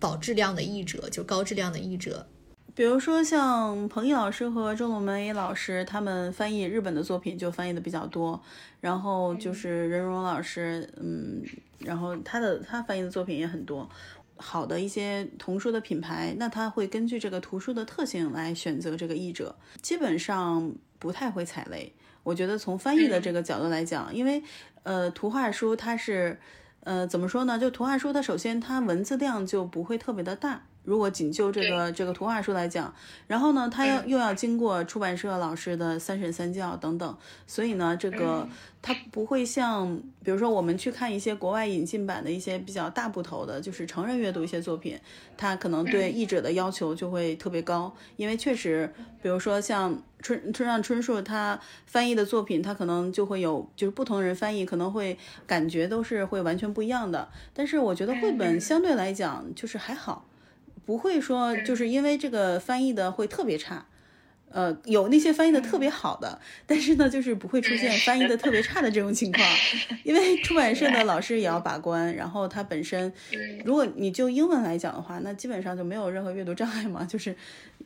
保质量的译者，就高质量的译者？比如说像彭毅老师和周龙梅老师，他们翻译日本的作品就翻译的比较多。然后就是任荣老师，嗯，然后他的他翻译的作品也很多。好的一些童书的品牌，那他会根据这个图书的特性来选择这个译者，基本上不太会踩雷。我觉得从翻译的这个角度来讲，因为呃图画书它是呃怎么说呢？就图画书它首先它文字量就不会特别的大。如果仅就这个这个图画书来讲，然后呢，它要又要经过出版社老师的三审三教等等，所以呢，这个它不会像，比如说我们去看一些国外引进版的一些比较大部头的，就是成人阅读一些作品，它可能对译者的要求就会特别高，因为确实，比如说像春村上春树他翻译的作品，他可能就会有就是不同人翻译可能会感觉都是会完全不一样的，但是我觉得绘本相对来讲就是还好。不会说，就是因为这个翻译的会特别差，呃，有那些翻译的特别好的，但是呢，就是不会出现翻译的。特别差的这种情况，[laughs] 因为出版社的老师也要把关，然后他本身，如果你就英文来讲的话，那基本上就没有任何阅读障碍嘛，就是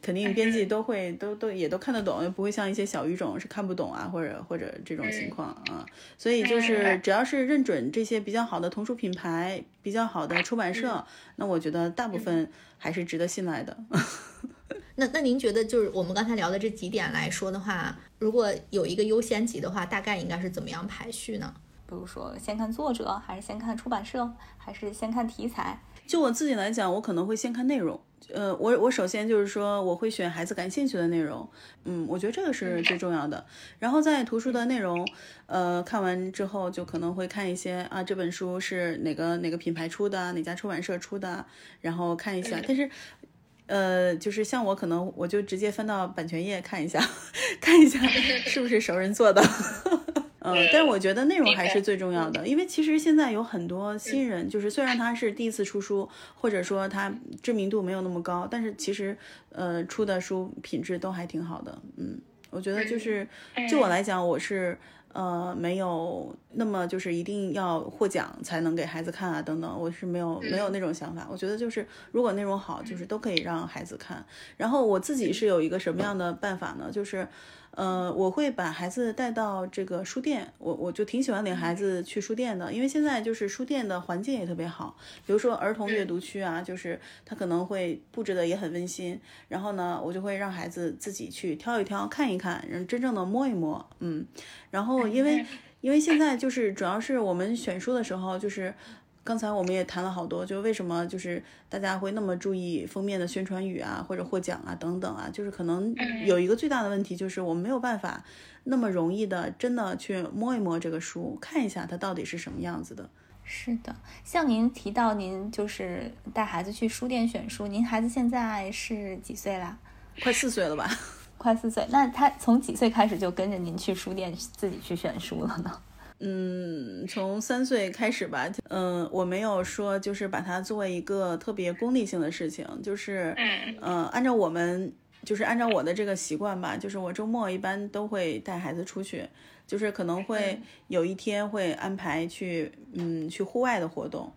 肯定编辑都会都都也都看得懂，不会像一些小语种是看不懂啊，或者或者这种情况啊，所以就是。只要是认准这些比较好的童书品牌，比较好的出版社，那我觉得大部分。还是值得信赖的。[laughs] [laughs] 那那您觉得，就是我们刚才聊的这几点来说的话，如果有一个优先级的话，大概应该是怎么样排序呢？比如说，先看作者，还是先看出版社，还是先看题材？就我自己来讲，我可能会先看内容。呃，我我首先就是说，我会选孩子感兴趣的内容。嗯，我觉得这个是最重要的。然后在图书的内容，呃，看完之后就可能会看一些啊，这本书是哪个哪个品牌出的，哪家出版社出的，然后看一下。但是，呃，就是像我可能我就直接翻到版权页看一下，[laughs] 看一下是不是熟人做的。嗯，[laughs] 但是我觉得内容还是最重要的，因为其实现在有很多新人，就是虽然他是第一次出书，或者说他知名度没有那么高，但是其实呃出的书品质都还挺好的。嗯，我觉得就是就我来讲，我是呃没有那么就是一定要获奖才能给孩子看啊等等，我是没有没有那种想法。我觉得就是如果内容好，就是都可以让孩子看。然后我自己是有一个什么样的办法呢？就是。呃，我会把孩子带到这个书店，我我就挺喜欢领孩子去书店的，因为现在就是书店的环境也特别好，比如说儿童阅读区啊，就是他可能会布置的也很温馨，然后呢，我就会让孩子自己去挑一挑，看一看，然后真正的摸一摸，嗯，然后因为因为现在就是主要是我们选书的时候就是。刚才我们也谈了好多，就为什么就是大家会那么注意封面的宣传语啊，或者获奖啊等等啊，就是可能有一个最大的问题，就是我们没有办法那么容易的真的去摸一摸这个书，看一下它到底是什么样子的。是的，像您提到您就是带孩子去书店选书，您孩子现在是几岁啦？快四岁了吧？[laughs] 快四岁，那他从几岁开始就跟着您去书店自己去选书了呢？嗯，从三岁开始吧。嗯，我没有说就是把它作为一个特别功利性的事情，就是，嗯，按照我们就是按照我的这个习惯吧，就是我周末一般都会带孩子出去，就是可能会有一天会安排去，嗯，去户外的活动，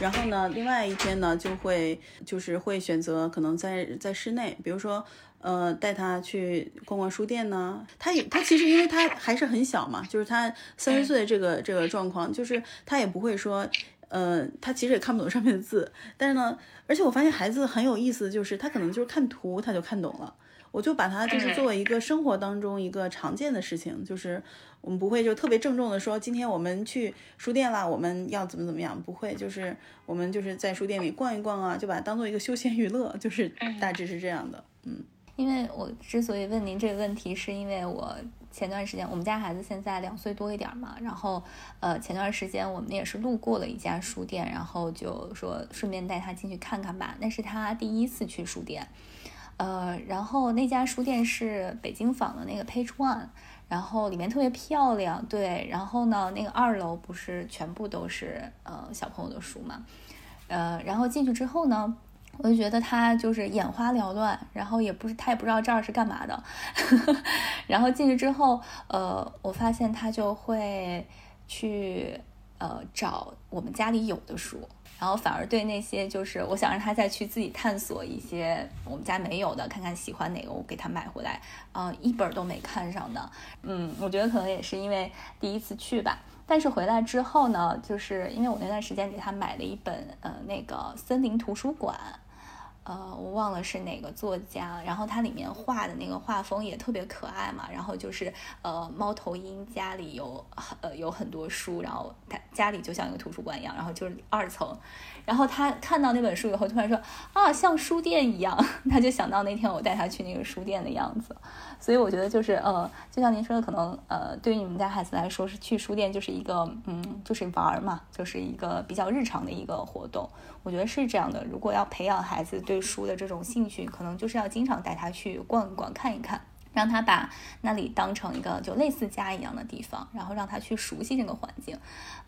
然后呢，另外一天呢就会就是会选择可能在在室内，比如说。呃，带他去逛逛书店呢。他也，他其实因为他还是很小嘛，就是他三十岁这个这个状况，就是他也不会说，呃，他其实也看不懂上面的字。但是呢，而且我发现孩子很有意思，就是他可能就是看图他就看懂了。我就把它就是作为一个生活当中一个常见的事情，就是我们不会就特别郑重的说，今天我们去书店啦，我们要怎么怎么样，不会，就是我们就是在书店里逛一逛啊，就把它当做一个休闲娱乐，就是大致是这样的，嗯。因为我之所以问您这个问题，是因为我前段时间我们家孩子现在两岁多一点嘛，然后呃前段时间我们也是路过了一家书店，然后就说顺便带他进去看看吧。那是他第一次去书店，呃，然后那家书店是北京坊的那个 Page One，然后里面特别漂亮，对，然后呢那个二楼不是全部都是呃小朋友的书嘛，呃，然后进去之后呢。我就觉得他就是眼花缭乱，然后也不是他也不知道这儿是干嘛的，[laughs] 然后进去之后，呃，我发现他就会去呃找我们家里有的书。然后反而对那些就是我想让他再去自己探索一些我们家没有的，看看喜欢哪个，我给他买回来，呃，一本都没看上的。嗯，我觉得可能也是因为第一次去吧。但是回来之后呢，就是因为我那段时间给他买了一本呃那个森林图书馆。呃，我忘了是哪个作家，然后它里面画的那个画风也特别可爱嘛，然后就是呃猫头鹰家里有呃有很多书，然后他家里就像一个图书馆一样，然后就是二层，然后他看到那本书以后突然说啊像书店一样，[laughs] 他就想到那天我带他去那个书店的样子，所以我觉得就是呃就像您说的，可能呃对于你们家孩子来说是去书店就是一个嗯就是玩嘛，就是一个比较日常的一个活动。我觉得是这样的，如果要培养孩子对书的这种兴趣，可能就是要经常带他去逛一逛、看一看，让他把那里当成一个就类似家一样的地方，然后让他去熟悉这个环境，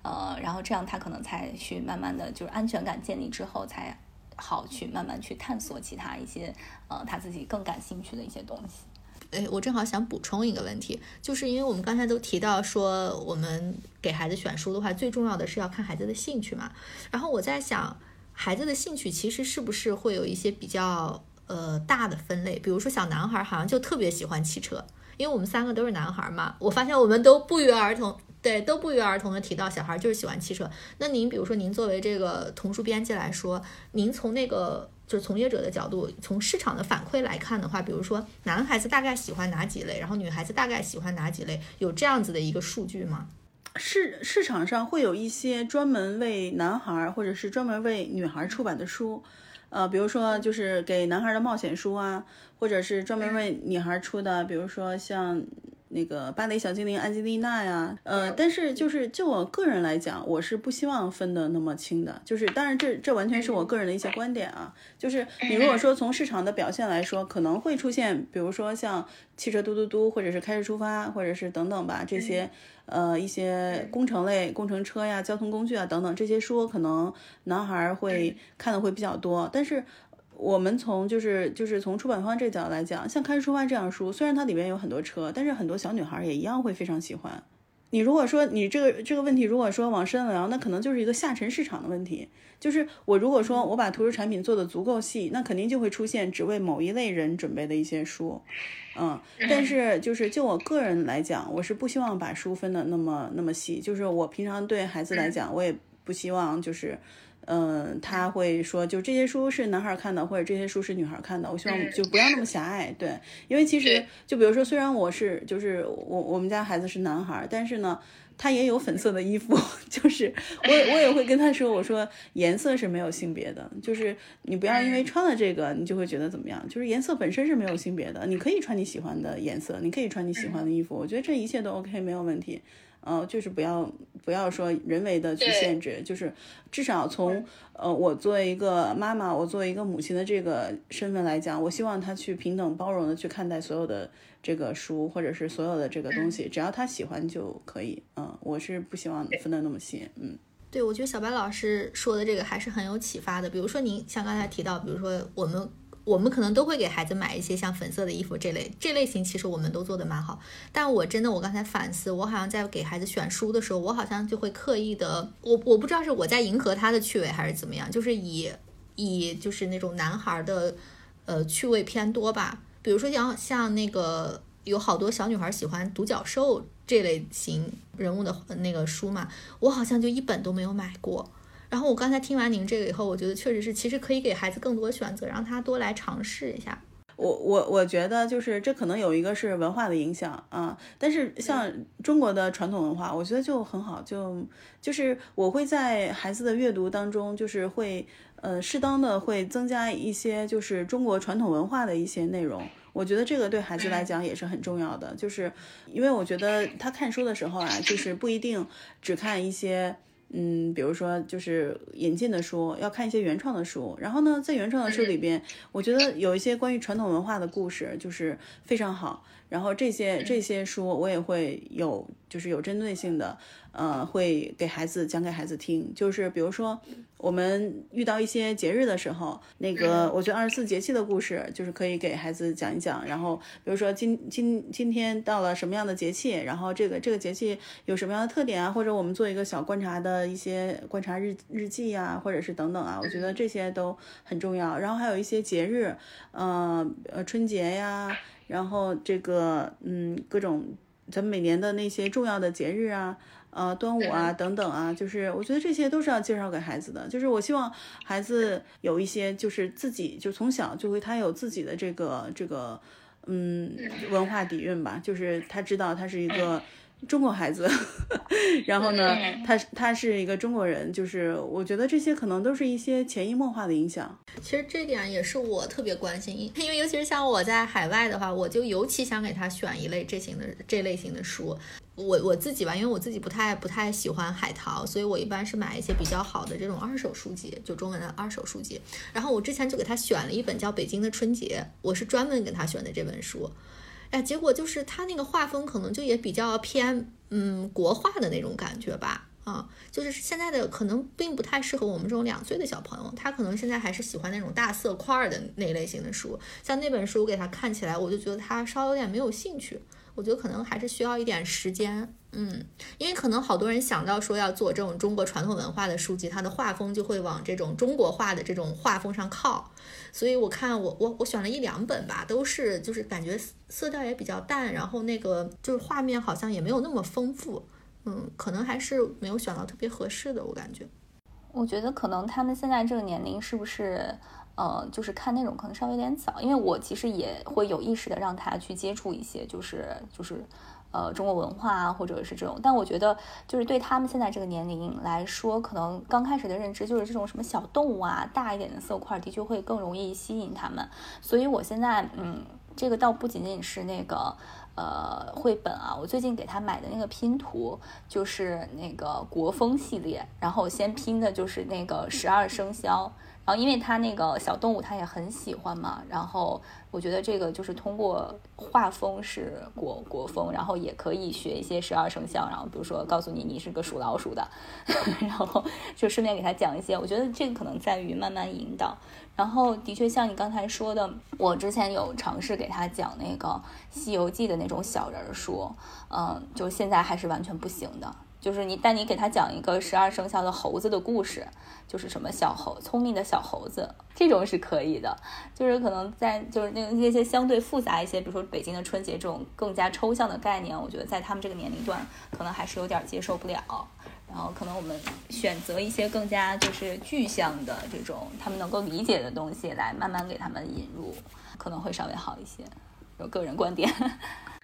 呃，然后这样他可能才去慢慢的就是安全感建立之后，才好去慢慢去探索其他一些呃他自己更感兴趣的一些东西。哎，我正好想补充一个问题，就是因为我们刚才都提到说，我们给孩子选书的话，最重要的是要看孩子的兴趣嘛，然后我在想。孩子的兴趣其实是不是会有一些比较呃大的分类？比如说小男孩好像就特别喜欢汽车，因为我们三个都是男孩嘛。我发现我们都不约而同，对，都不约而同的提到小孩就是喜欢汽车。那您比如说您作为这个童书编辑来说，您从那个就是从业者的角度，从市场的反馈来看的话，比如说男孩子大概喜欢哪几类，然后女孩子大概喜欢哪几类，有这样子的一个数据吗？市市场上会有一些专门为男孩或者是专门为女孩出版的书，呃，比如说就是给男孩的冒险书啊，或者是专门为女孩出的，比如说像。那个芭蕾小精灵安吉丽娜呀，呃，但是就是就我个人来讲，我是不希望分的那么清的。就是当然这这完全是我个人的一些观点啊。就是你如果说从市场的表现来说，可能会出现，比如说像汽车嘟嘟嘟，或者是开始出发，或者是等等吧，这些呃一些工程类工程车呀、交通工具啊等等这些书，可能男孩会看的会比较多，但是。我们从就是就是从出版方这角度来讲，像《开始出发》这样书，虽然它里面有很多车，但是很多小女孩也一样会非常喜欢。你如果说你这个这个问题，如果说往深了聊，那可能就是一个下沉市场的问题。就是我如果说我把图书产品做的足够细，那肯定就会出现只为某一类人准备的一些书，嗯。但是就是就我个人来讲，我是不希望把书分的那么那么细。就是我平常对孩子来讲，我也不希望就是。嗯，他会说，就这些书是男孩看的，或者这些书是女孩看的。我希望就不要那么狭隘，对，因为其实就比如说，虽然我是就是我我们家孩子是男孩，但是呢，他也有粉色的衣服，[laughs] 就是我我也会跟他说，我说颜色是没有性别的，就是你不要因为穿了这个，你就会觉得怎么样，就是颜色本身是没有性别的，你可以穿你喜欢的颜色，你可以穿你喜欢的衣服，我觉得这一切都 OK，没有问题。呃，就是不要不要说人为的去限制，就是至少从呃我作为一个妈妈，我作为一个母亲的这个身份来讲，我希望他去平等包容的去看待所有的这个书或者是所有的这个东西，只要他喜欢就可以。嗯，我是不希望分的那么细。嗯，对，我觉得小白老师说的这个还是很有启发的。比如说您像刚才提到，比如说我们。我们可能都会给孩子买一些像粉色的衣服这类，这类型其实我们都做的蛮好。但我真的，我刚才反思，我好像在给孩子选书的时候，我好像就会刻意的，我我不知道是我在迎合他的趣味还是怎么样，就是以以就是那种男孩的呃趣味偏多吧。比如说像像那个有好多小女孩喜欢独角兽这类型人物的那个书嘛，我好像就一本都没有买过。然后我刚才听完您这个以后，我觉得确实是，其实可以给孩子更多选择，让他多来尝试一下。我我我觉得就是这可能有一个是文化的影响啊，但是像中国的传统文化，我觉得就很好，就就是我会在孩子的阅读当中，就是会呃适当的会增加一些就是中国传统文化的一些内容。我觉得这个对孩子来讲也是很重要的，就是因为我觉得他看书的时候啊，就是不一定只看一些。嗯，比如说就是引进的书，要看一些原创的书。然后呢，在原创的书里边，我觉得有一些关于传统文化的故事，就是非常好。然后这些这些书我也会有就是有针对性的，呃，会给孩子讲给孩子听。就是比如说，我们遇到一些节日的时候，那个我觉得二十四节气的故事，就是可以给孩子讲一讲。然后比如说今今今天到了什么样的节气，然后这个这个节气有什么样的特点啊？或者我们做一个小观察的一些观察日日记呀，或者是等等啊，我觉得这些都很重要。然后还有一些节日，呃呃春节呀，然后这个嗯各种。咱们每年的那些重要的节日啊，呃，端午啊等等啊，就是我觉得这些都是要介绍给孩子的。就是我希望孩子有一些，就是自己就从小就会他有自己的这个这个嗯文化底蕴吧，就是他知道他是一个。中国孩子，[laughs] 然后呢，他他是一个中国人，就是我觉得这些可能都是一些潜移默化的影响。其实这点也是我特别关心，因为尤其是像我在海外的话，我就尤其想给他选一类这型的这类型的书。我我自己吧，因为我自己不太不太喜欢海淘，所以我一般是买一些比较好的这种二手书籍，就中文的二手书籍。然后我之前就给他选了一本叫《北京的春节》，我是专门给他选的这本书。哎，结果就是他那个画风可能就也比较偏，嗯，国画的那种感觉吧，啊，就是现在的可能并不太适合我们这种两岁的小朋友，他可能现在还是喜欢那种大色块的那类型的书，像那本书给他看起来，我就觉得他稍微有点没有兴趣。我觉得可能还是需要一点时间，嗯，因为可能好多人想到说要做这种中国传统文化的书籍，它的画风就会往这种中国画的这种画风上靠，所以我看我我我选了一两本吧，都是就是感觉色调也比较淡，然后那个就是画面好像也没有那么丰富，嗯，可能还是没有选到特别合适的，我感觉。我觉得可能他们现在这个年龄是不是？呃，就是看那种可能稍微有点早，因为我其实也会有意识的让他去接触一些，就是就是，呃，中国文化啊，或者是这种。但我觉得，就是对他们现在这个年龄来说，可能刚开始的认知就是这种什么小动物啊，大一点的色块，的确会更容易吸引他们。所以我现在，嗯，这个倒不仅仅是那个呃绘本啊，我最近给他买的那个拼图就是那个国风系列，然后先拼的就是那个十二生肖。然后，因为他那个小动物，他也很喜欢嘛。然后，我觉得这个就是通过画风是国国风，然后也可以学一些十二生肖。然后，比如说告诉你你是个属老鼠的，[laughs] 然后就顺便给他讲一些。我觉得这个可能在于慢慢引导。然后，的确像你刚才说的，我之前有尝试给他讲那个《西游记》的那种小人书，嗯，就现在还是完全不行的。就是你，但你给他讲一个十二生肖的猴子的故事，就是什么小猴，聪明的小猴子，这种是可以的。就是可能在就是那那些相对复杂一些，比如说北京的春节这种更加抽象的概念，我觉得在他们这个年龄段可能还是有点接受不了。然后可能我们选择一些更加就是具象的这种他们能够理解的东西来慢慢给他们引入，可能会稍微好一些。有个人观点。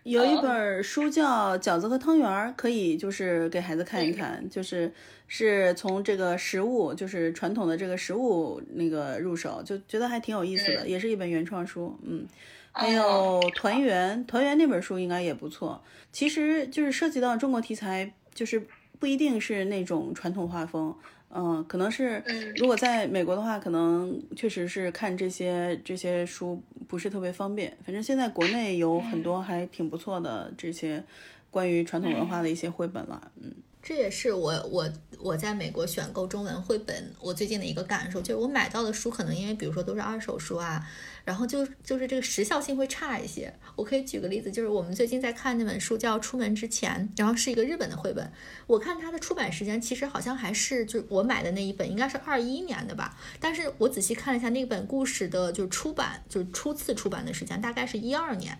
有一本书叫《饺子和汤圆儿》，可以就是给孩子看一看，就是是从这个食物，就是传统的这个食物那个入手，就觉得还挺有意思的，也是一本原创书。嗯，还有团圆，团圆那本书应该也不错。其实就是涉及到中国题材，就是不一定是那种传统画风。嗯，可能是，如果在美国的话，可能确实是看这些这些书不是特别方便。反正现在国内有很多还挺不错的这些关于传统文化的一些绘本了，嗯。这也是我我我在美国选购中文绘本，我最近的一个感受，就是我买到的书可能因为比如说都是二手书啊，然后就就是这个时效性会差一些。我可以举个例子，就是我们最近在看那本书叫《出门之前》，然后是一个日本的绘本。我看它的出版时间其实好像还是就我买的那一本应该是二一年的吧，但是我仔细看了一下那本故事的就出版就是初次出版的时间大概是一二年。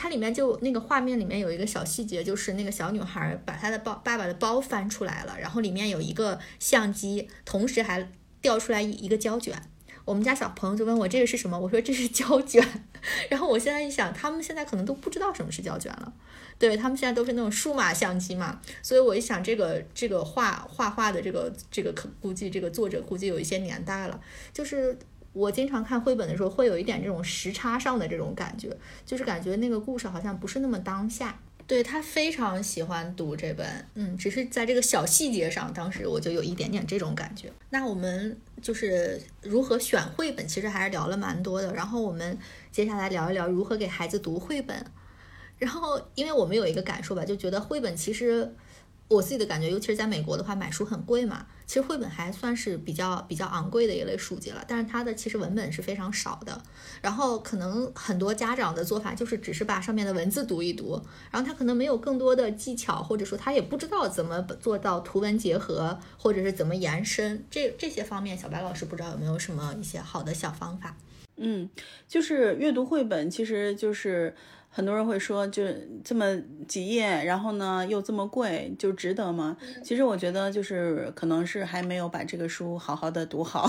它里面就那个画面里面有一个小细节，就是那个小女孩把她的包爸爸的包翻出来了，然后里面有一个相机，同时还掉出来一个胶卷。我们家小朋友就问我这个是什么，我说这是胶卷。[laughs] 然后我现在一想，他们现在可能都不知道什么是胶卷了，对他们现在都是那种数码相机嘛。所以我一想，这个这个画画画的这个这个可估计这个作者估计有一些年代了，就是。我经常看绘本的时候，会有一点这种时差上的这种感觉，就是感觉那个故事好像不是那么当下。对他非常喜欢读这本，嗯，只是在这个小细节上，当时我就有一点点这种感觉。那我们就是如何选绘本，其实还是聊了蛮多的。然后我们接下来聊一聊如何给孩子读绘本。然后，因为我们有一个感受吧，就觉得绘本其实。我自己的感觉，尤其是在美国的话，买书很贵嘛。其实绘本还算是比较比较昂贵的一类书籍了，但是它的其实文本是非常少的。然后可能很多家长的做法就是只是把上面的文字读一读，然后他可能没有更多的技巧，或者说他也不知道怎么做到图文结合，或者是怎么延伸这这些方面。小白老师不知道有没有什么一些好的小方法？嗯，就是阅读绘本，其实就是。很多人会说，就这么几页，然后呢又这么贵，就值得吗？其实我觉得就是可能是还没有把这个书好好的读好。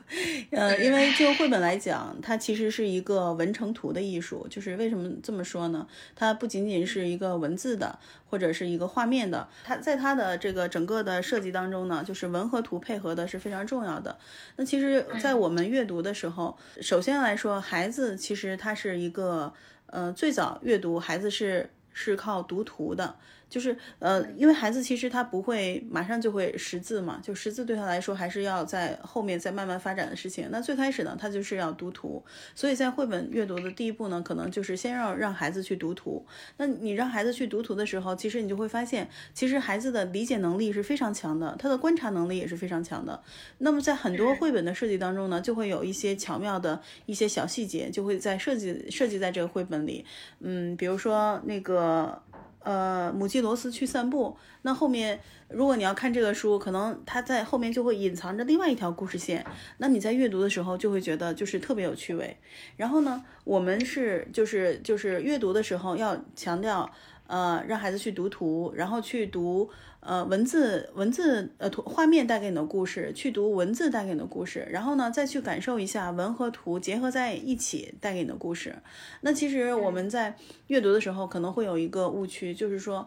[laughs] 呃，因为就绘本来讲，它其实是一个文成图的艺术。就是为什么这么说呢？它不仅仅是一个文字的，或者是一个画面的，它在它的这个整个的设计当中呢，就是文和图配合的是非常重要的。那其实，在我们阅读的时候，首先来说，孩子其实他是一个。呃，最早阅读孩子是是靠读图的。就是呃，因为孩子其实他不会马上就会识字嘛，就识字对他来说还是要在后面再慢慢发展的事情。那最开始呢，他就是要读图，所以在绘本阅读的第一步呢，可能就是先让让孩子去读图。那你让孩子去读图的时候，其实你就会发现，其实孩子的理解能力是非常强的，他的观察能力也是非常强的。那么在很多绘本的设计当中呢，就会有一些巧妙的一些小细节，就会在设计设计在这个绘本里。嗯，比如说那个。呃，母鸡罗斯去散步。那后面，如果你要看这个书，可能它在后面就会隐藏着另外一条故事线。那你在阅读的时候就会觉得就是特别有趣味。然后呢，我们是就是就是阅读的时候要强调，呃，让孩子去读图，然后去读。呃，文字文字呃图画面带给你的故事，去读文字带给你的故事，然后呢，再去感受一下文和图结合在一起带给你的故事。那其实我们在阅读的时候可能会有一个误区，就是说，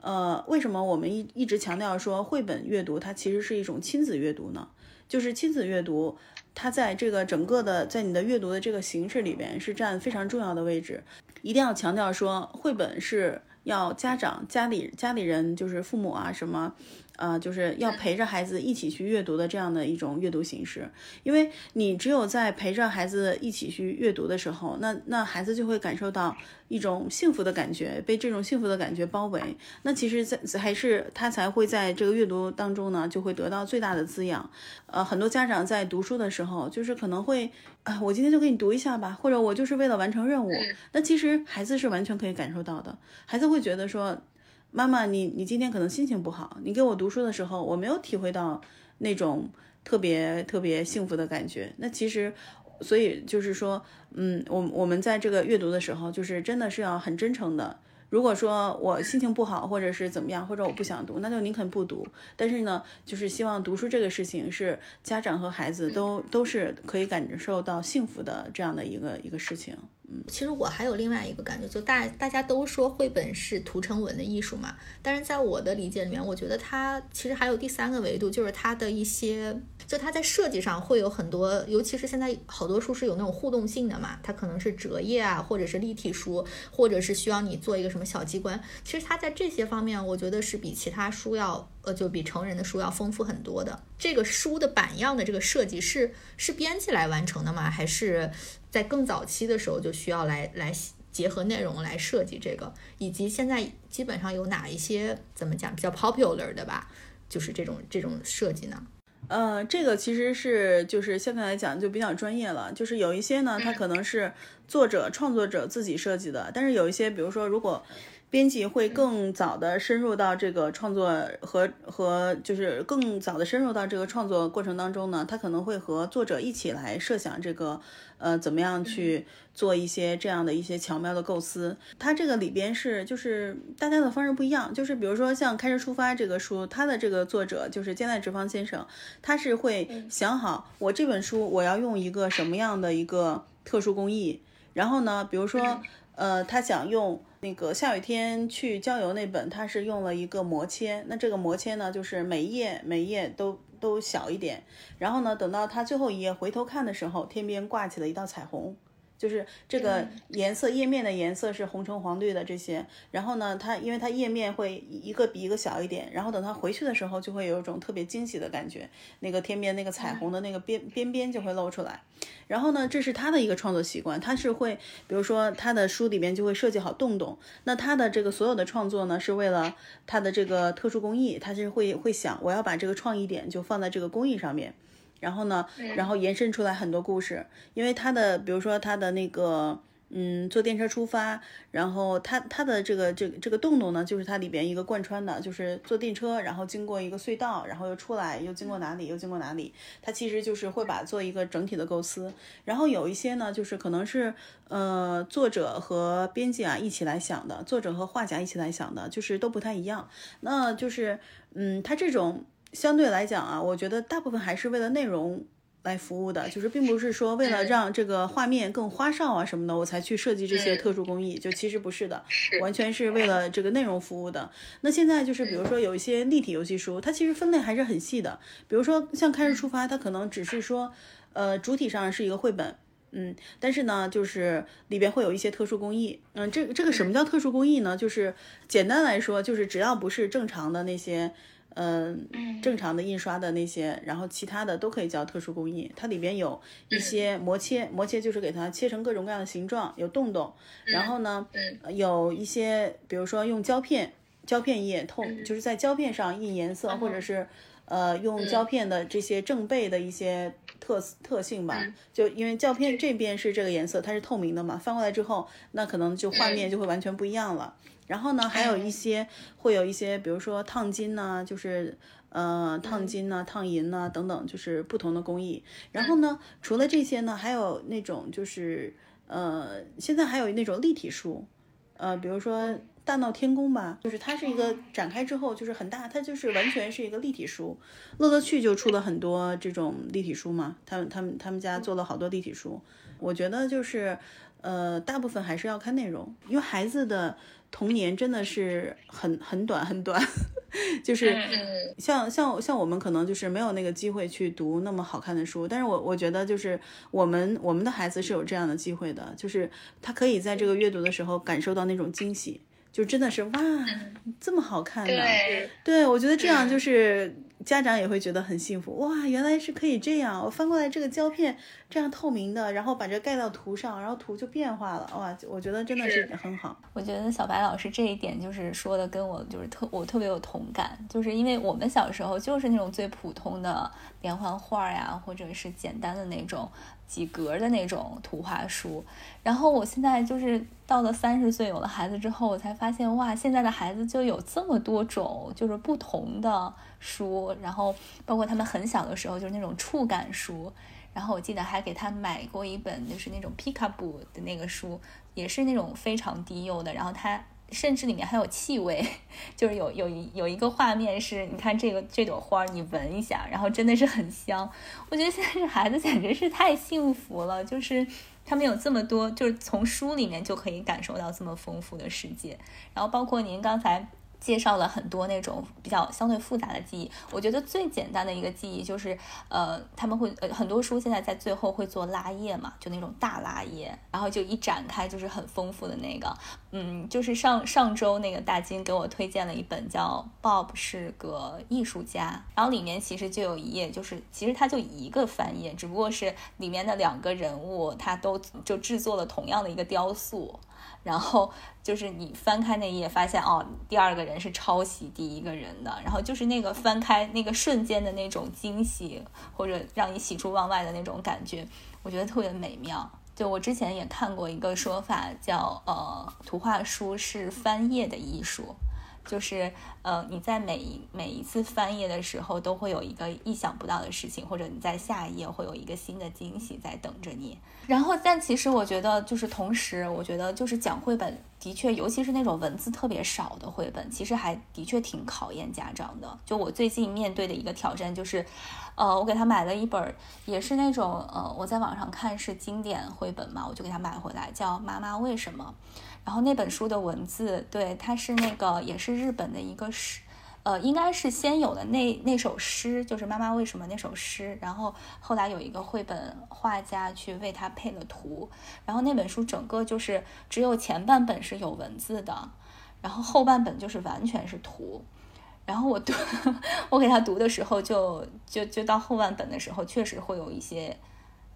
呃，为什么我们一一直强调说绘本阅读它其实是一种亲子阅读呢？就是亲子阅读，它在这个整个的在你的阅读的这个形式里边是占非常重要的位置，一定要强调说绘本是。要家长家里家里人就是父母啊什么。呃，就是要陪着孩子一起去阅读的这样的一种阅读形式，因为你只有在陪着孩子一起去阅读的时候，那那孩子就会感受到一种幸福的感觉，被这种幸福的感觉包围。那其实，在还是他才会在这个阅读当中呢，就会得到最大的滋养。呃，很多家长在读书的时候，就是可能会，啊，我今天就给你读一下吧，或者我就是为了完成任务。那其实孩子是完全可以感受到的，孩子会觉得说。妈妈，你你今天可能心情不好，你给我读书的时候，我没有体会到那种特别特别幸福的感觉。那其实，所以就是说，嗯，我我们在这个阅读的时候，就是真的是要很真诚的。如果说我心情不好，或者是怎么样，或者我不想读，那就宁肯不读。但是呢，就是希望读书这个事情是家长和孩子都都是可以感受到幸福的这样的一个一个事情。其实我还有另外一个感觉，就大大家都说绘本是图成文的艺术嘛，但是在我的理解里面，我觉得它其实还有第三个维度，就是它的一些，就它在设计上会有很多，尤其是现在好多书是有那种互动性的嘛，它可能是折页啊，或者是立体书，或者是需要你做一个什么小机关，其实它在这些方面，我觉得是比其他书要，呃，就比成人的书要丰富很多的。这个书的版样的这个设计是是编辑来完成的吗？还是？在更早期的时候就需要来来结合内容来设计这个，以及现在基本上有哪一些怎么讲比较 popular 的吧，就是这种这种设计呢？呃，这个其实是就是现在来讲就比较专业了，就是有一些呢，它可能是作者创作者自己设计的，但是有一些，比如说如果。编辑会更早的深入到这个创作和和就是更早的深入到这个创作过程当中呢，他可能会和作者一起来设想这个呃怎么样去做一些这样的一些巧妙的构思。他这个里边是就是大家的方式不一样，就是比如说像《开始出发》这个书，它的这个作者就是兼代直方先生，他是会想好我这本书我要用一个什么样的一个特殊工艺，然后呢，比如说呃他想用。那个下雨天去郊游那本，他是用了一个魔切，那这个魔切呢，就是每一页每一页都都小一点，然后呢，等到他最后一页回头看的时候，天边挂起了一道彩虹，就是这个颜色页面的颜色是红橙黄绿的这些，然后呢，它因为它页面会一个比一个小一点，然后等它回去的时候就会有一种特别惊喜的感觉，那个天边那个彩虹的那个边边边就会露出来。然后呢，这是他的一个创作习惯，他是会，比如说他的书里面就会设计好洞洞，那他的这个所有的创作呢，是为了他的这个特殊工艺，他是会会想我要把这个创意点就放在这个工艺上面。然后呢，然后延伸出来很多故事，因为他的，比如说他的那个，嗯，坐电车出发，然后他他的这个这个这个洞洞呢，就是它里边一个贯穿的，就是坐电车，然后经过一个隧道，然后又出来，又经过哪里，又经过哪里，它其实就是会把做一个整体的构思。然后有一些呢，就是可能是呃作者和编辑啊一起来想的，作者和画家一起来想的，就是都不太一样。那就是嗯，他这种。相对来讲啊，我觉得大部分还是为了内容来服务的，就是并不是说为了让这个画面更花哨啊什么的，我才去设计这些特殊工艺，就其实不是的，完全是为了这个内容服务的。那现在就是比如说有一些立体游戏书，它其实分类还是很细的，比如说像开始出发，它可能只是说，呃，主体上是一个绘本，嗯，但是呢，就是里边会有一些特殊工艺，嗯，这这个什么叫特殊工艺呢？就是简单来说，就是只要不是正常的那些。嗯，正常的印刷的那些，然后其他的都可以叫特殊工艺。它里边有一些磨切，磨切就是给它切成各种各样的形状，有洞洞。然后呢，有一些，比如说用胶片，胶片液透，就是在胶片上印颜色，或者是呃用胶片的这些正背的一些特特性吧。就因为胶片这边是这个颜色，它是透明的嘛，翻过来之后，那可能就画面就会完全不一样了。然后呢，还有一些会有一些，比如说烫金呐，就是呃烫金呐、烫银呐等等，就是不同的工艺。然后呢，除了这些呢，还有那种就是呃，现在还有那种立体书，呃，比如说大闹天宫吧，就是它是一个展开之后就是很大，它就是完全是一个立体书。乐乐趣就出了很多这种立体书嘛，他们他们他们家做了好多立体书。我觉得就是呃，大部分还是要看内容，因为孩子的。童年真的是很很短 [laughs] 很短，[laughs] 就是像像像我们可能就是没有那个机会去读那么好看的书，但是我我觉得就是我们我们的孩子是有这样的机会的，就是他可以在这个阅读的时候感受到那种惊喜，就真的是哇这么好看的，对我觉得这样就是。家长也会觉得很幸福哇！原来是可以这样，我翻过来这个胶片这样透明的，然后把这盖到图上，然后图就变化了哇！我觉得真的是很好。我觉得小白老师这一点就是说的跟我就是特我特别有同感，就是因为我们小时候就是那种最普通的连环画呀，或者是简单的那种。几格的那种图画书，然后我现在就是到了三十岁有了孩子之后，我才发现哇，现在的孩子就有这么多种，就是不同的书，然后包括他们很小的时候就是那种触感书，然后我记得还给他买过一本就是那种皮卡布的那个书，也是那种非常低幼的，然后他。甚至里面还有气味，[laughs] 就是有有一有一个画面是，你看这个这朵花，你闻一下，然后真的是很香。我觉得现在这孩子简直是太幸福了，就是他们有这么多，就是从书里面就可以感受到这么丰富的世界。然后包括您刚才。介绍了很多那种比较相对复杂的记忆，我觉得最简单的一个记忆就是，呃，他们会呃很多书现在在最后会做拉页嘛，就那种大拉页，然后就一展开就是很丰富的那个，嗯，就是上上周那个大金给我推荐了一本叫《Bob 是个艺术家》，然后里面其实就有一页，就是其实它就一个翻页，只不过是里面的两个人物他都就制作了同样的一个雕塑。然后就是你翻开那一页，发现哦，第二个人是抄袭第一个人的。然后就是那个翻开那个瞬间的那种惊喜，或者让你喜出望外的那种感觉，我觉得特别美妙。就我之前也看过一个说法，叫呃，图画书是翻页的艺术。就是，呃，你在每一每一次翻页的时候，都会有一个意想不到的事情，或者你在下一页会有一个新的惊喜在等着你。然后，但其实我觉得，就是同时，我觉得就是讲绘本，的确，尤其是那种文字特别少的绘本，其实还的确挺考验家长的。就我最近面对的一个挑战就是，呃，我给他买了一本，也是那种，呃，我在网上看是经典绘本嘛，我就给他买回来，叫《妈妈为什么》。然后那本书的文字，对，它是那个也是日本的一个诗，呃，应该是先有的那那首诗，就是妈妈为什么那首诗，然后后来有一个绘本画家去为它配了图，然后那本书整个就是只有前半本是有文字的，然后后半本就是完全是图。然后我读，[laughs] 我给他读的时候，就就就到后半本的时候，确实会有一些。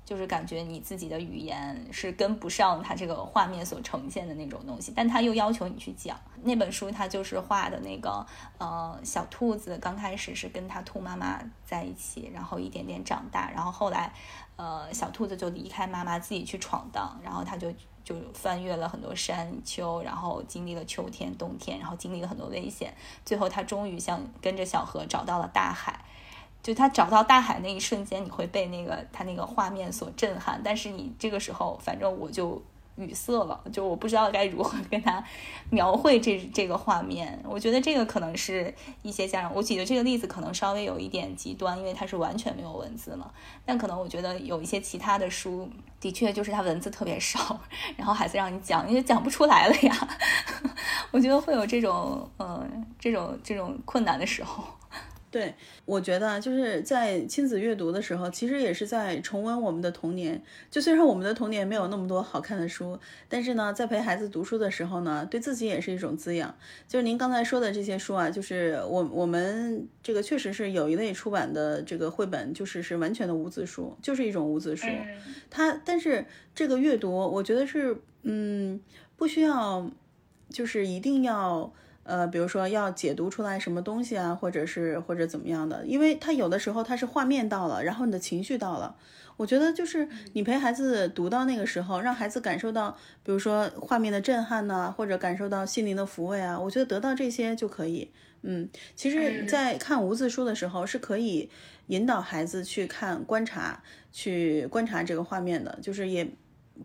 就是感觉你自己的语言是跟不上他这个画面所呈现的那种东西，但他又要求你去讲那本书，他就是画的那个呃小兔子，刚开始是跟他兔妈妈在一起，然后一点点长大，然后后来呃小兔子就离开妈妈自己去闯荡，然后他就就翻越了很多山丘，然后经历了秋天冬天，然后经历了很多危险，最后他终于像跟着小河找到了大海。就他找到大海那一瞬间，你会被那个他那个画面所震撼。但是你这个时候，反正我就语塞了，就我不知道该如何跟他描绘这这个画面。我觉得这个可能是一些家长，我举的这个例子可能稍微有一点极端，因为它是完全没有文字了。但可能我觉得有一些其他的书，的确就是它文字特别少，然后孩子让你讲，你就讲不出来了呀。[laughs] 我觉得会有这种嗯这种这种困难的时候。对，我觉得就是在亲子阅读的时候，其实也是在重温我们的童年。就虽然我们的童年没有那么多好看的书，但是呢，在陪孩子读书的时候呢，对自己也是一种滋养。就是您刚才说的这些书啊，就是我我们这个确实是有一类出版的这个绘本，就是是完全的无字书，就是一种无字书。它但是这个阅读，我觉得是嗯，不需要，就是一定要。呃，比如说要解读出来什么东西啊，或者是或者怎么样的，因为他有的时候他是画面到了，然后你的情绪到了。我觉得就是你陪孩子读到那个时候，让孩子感受到，比如说画面的震撼呢，或者感受到心灵的抚慰啊，我觉得得到这些就可以。嗯，其实，在看无字书的时候，是可以引导孩子去看、观察、去观察这个画面的，就是也。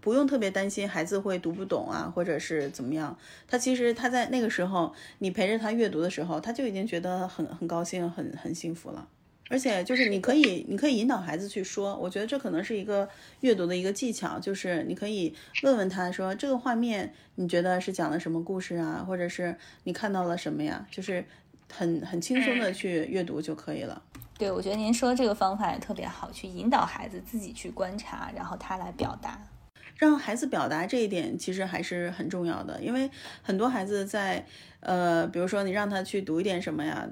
不用特别担心孩子会读不懂啊，或者是怎么样。他其实他在那个时候，你陪着他阅读的时候，他就已经觉得很很高兴、很很幸福了。而且就是你可以，你可以引导孩子去说。我觉得这可能是一个阅读的一个技巧，就是你可以问问他说：“这个画面你觉得是讲了什么故事啊？或者是你看到了什么呀？”就是很很轻松的去阅读就可以了。对，我觉得您说这个方法也特别好，去引导孩子自己去观察，然后他来表达。让孩子表达这一点其实还是很重要的，因为很多孩子在，呃，比如说你让他去读一点什么呀，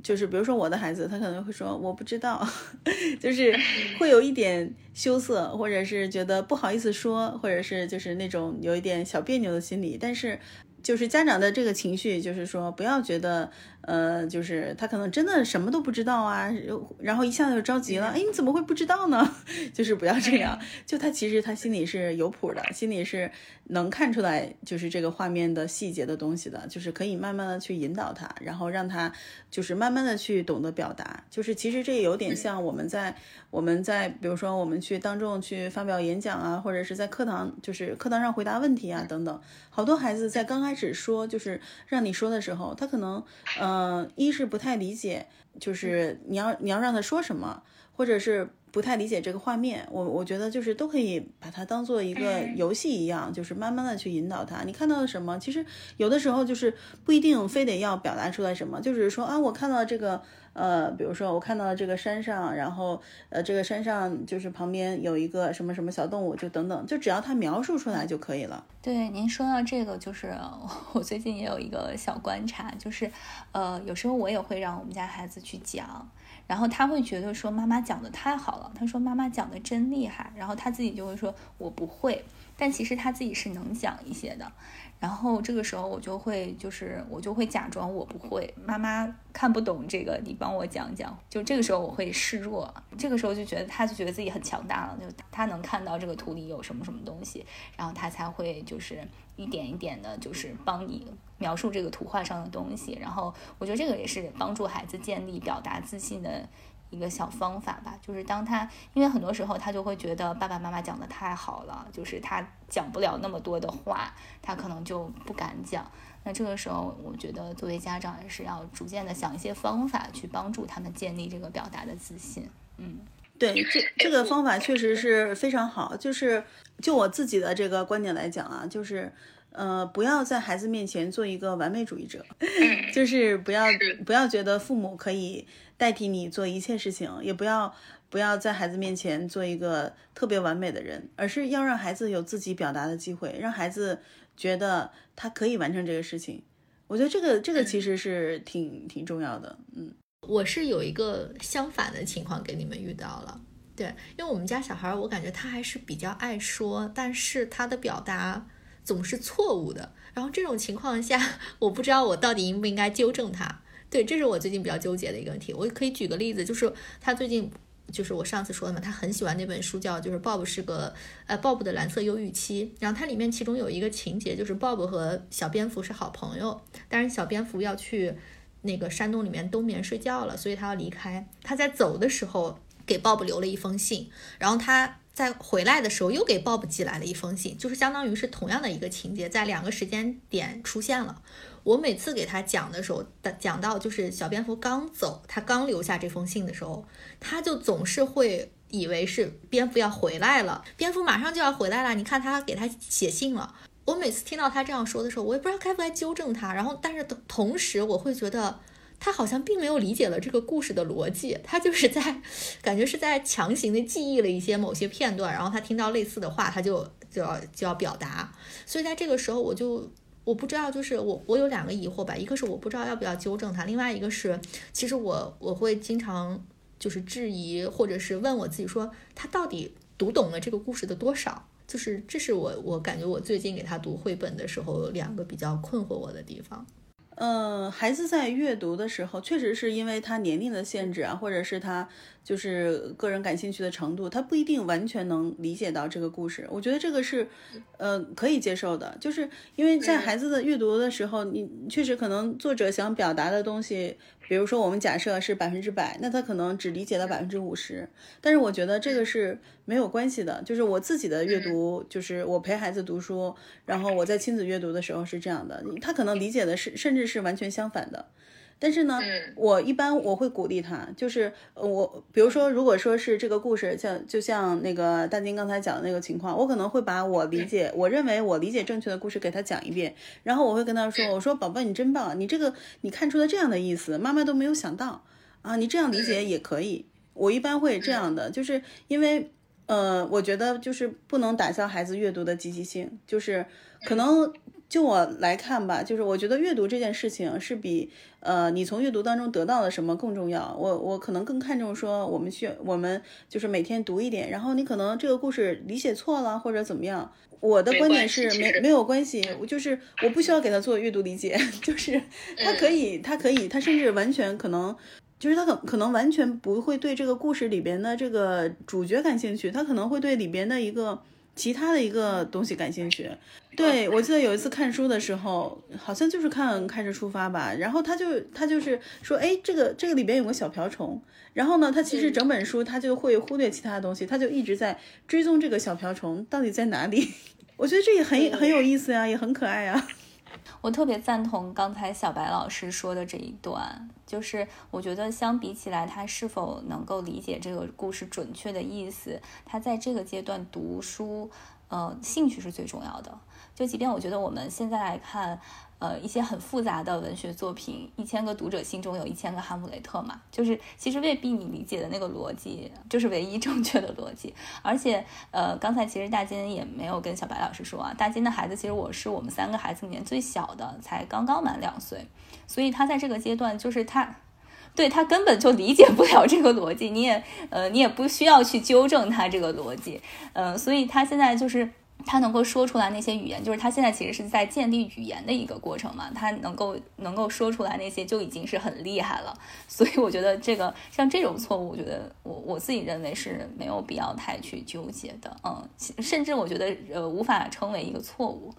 就是比如说我的孩子，他可能会说我不知道，[laughs] 就是会有一点羞涩，或者是觉得不好意思说，或者是就是那种有一点小别扭的心理，但是。就是家长的这个情绪，就是说不要觉得，呃，就是他可能真的什么都不知道啊，然后一下子就着急了，哎，你怎么会不知道呢？[laughs] 就是不要这样，[laughs] 就他其实他心里是有谱的，心里是能看出来，就是这个画面的细节的东西的，就是可以慢慢的去引导他，然后让他就是慢慢的去懂得表达，就是其实这有点像我们在我们在比如说我们去当众去发表演讲啊，或者是在课堂就是课堂上回答问题啊等等，好多孩子在刚开始说就是让你说的时候，他可能，嗯，嗯一是不太理解，就是你要你要让他说什么，或者是不太理解这个画面。我我觉得就是都可以把它当做一个游戏一样，就是慢慢的去引导他。你看到了什么？其实有的时候就是不一定非得要表达出来什么，就只是说啊，我看到这个。呃，比如说我看到这个山上，然后呃，这个山上就是旁边有一个什么什么小动物，就等等，就只要他描述出来就可以了。对，您说到这个，就是 [laughs] 我最近也有一个小观察，就是呃，有时候我也会让我们家孩子去讲，然后他会觉得说妈妈讲的太好了，他说妈妈讲的真厉害，然后他自己就会说我不会，但其实他自己是能讲一些的。然后这个时候我就会，就是我就会假装我不会，妈妈看不懂这个，你帮我讲讲。就这个时候我会示弱，这个时候就觉得他就觉得自己很强大了，就他能看到这个图里有什么什么东西，然后他才会就是一点一点的，就是帮你描述这个图画上的东西。然后我觉得这个也是帮助孩子建立表达自信的。一个小方法吧，就是当他，因为很多时候他就会觉得爸爸妈妈讲的太好了，就是他讲不了那么多的话，他可能就不敢讲。那这个时候，我觉得作为家长也是要逐渐的想一些方法去帮助他们建立这个表达的自信。嗯，对，这这个方法确实是非常好。就是就我自己的这个观点来讲啊，就是。呃，不要在孩子面前做一个完美主义者，就是不要不要觉得父母可以代替你做一切事情，也不要不要在孩子面前做一个特别完美的人，而是要让孩子有自己表达的机会，让孩子觉得他可以完成这个事情。我觉得这个这个其实是挺挺重要的。嗯，我是有一个相反的情况给你们遇到了。对，因为我们家小孩，我感觉他还是比较爱说，但是他的表达。总是错误的，然后这种情况下，[laughs] 我不知道我到底应不应该纠正他。对，这是我最近比较纠结的一个问题。我可以举个例子，就是他最近，就是我上次说的嘛，他很喜欢那本书，叫就是 Bob 是个呃 Bob 的蓝色忧郁期。然后它里面其中有一个情节，就是 Bob 和小蝙蝠是好朋友，但是小蝙蝠要去那个山洞里面冬眠睡觉了，所以他要离开。他在走的时候给 Bob 留了一封信，然后他。在回来的时候，又给 Bob 寄来了一封信，就是相当于是同样的一个情节，在两个时间点出现了。我每次给他讲的时候，讲到就是小蝙蝠刚走，他刚留下这封信的时候，他就总是会以为是蝙蝠要回来了，蝙蝠马上就要回来了。你看他给他写信了。我每次听到他这样说的时候，我也不知道该不该纠正他。然后，但是同时我会觉得。他好像并没有理解了这个故事的逻辑，他就是在感觉是在强行的记忆了一些某些片段，然后他听到类似的话，他就就要就要表达。所以在这个时候，我就我不知道，就是我我有两个疑惑吧，一个是我不知道要不要纠正他，另外一个是其实我我会经常就是质疑或者是问我自己说，他到底读懂了这个故事的多少？就是这是我我感觉我最近给他读绘本的时候两个比较困惑我的地方。呃，孩子在阅读的时候，确实是因为他年龄的限制啊，或者是他就是个人感兴趣的程度，他不一定完全能理解到这个故事。我觉得这个是，呃，可以接受的，就是因为在孩子的阅读的时候，你确实可能作者想表达的东西。比如说，我们假设是百分之百，那他可能只理解了百分之五十。但是我觉得这个是没有关系的，就是我自己的阅读，就是我陪孩子读书，然后我在亲子阅读的时候是这样的，他可能理解的是甚至是完全相反的。但是呢，我一般我会鼓励他，就是我比如说，如果说是这个故事，像就像那个大金刚才讲的那个情况，我可能会把我理解，我认为我理解正确的故事给他讲一遍，然后我会跟他说，我说宝宝你真棒，你这个你看出了这样的意思，妈妈都没有想到啊，你这样理解也可以。我一般会这样的，就是因为呃，我觉得就是不能打消孩子阅读的积极性，就是可能。就我来看吧，就是我觉得阅读这件事情是比呃你从阅读当中得到了什么更重要。我我可能更看重说我们需我们就是每天读一点，然后你可能这个故事理解错了或者怎么样，我的观点是没没有关系，我就是我不需要给他做阅读理解，[laughs] 就是他可以他可以他甚至完全可能就是他可可能完全不会对这个故事里边的这个主角感兴趣，他可能会对里边的一个。其他的一个东西感兴趣，[laughs] 对我记得有一次看书的时候，好像就是看《开始出发》吧，然后他就他就是说，哎，这个这个里边有个小瓢虫，然后呢，他其实整本书他就会忽略其他的东西，他就一直在追踪这个小瓢虫到底在哪里。[laughs] 我觉得这也很很有意思呀，也很可爱呀。我特别赞同刚才小白老师说的这一段，就是我觉得相比起来，他是否能够理解这个故事准确的意思，他在这个阶段读书，呃，兴趣是最重要的。就即便我觉得我们现在来看。呃，一些很复杂的文学作品，一千个读者心中有一千个哈姆雷特嘛，就是其实未必你理解的那个逻辑就是唯一正确的逻辑。而且，呃，刚才其实大金也没有跟小白老师说啊，大金的孩子其实我是我们三个孩子里面最小的，才刚刚满两岁，所以他在这个阶段就是他，对他根本就理解不了这个逻辑，你也呃你也不需要去纠正他这个逻辑，嗯，所以他现在就是。他能够说出来那些语言，就是他现在其实是在建立语言的一个过程嘛。他能够能够说出来那些就已经是很厉害了。[laughs] 所以我觉得这个像这种错误，我觉得我我自己认为是没有必要太去纠结的。嗯，甚至我觉得呃无法称为一个错误。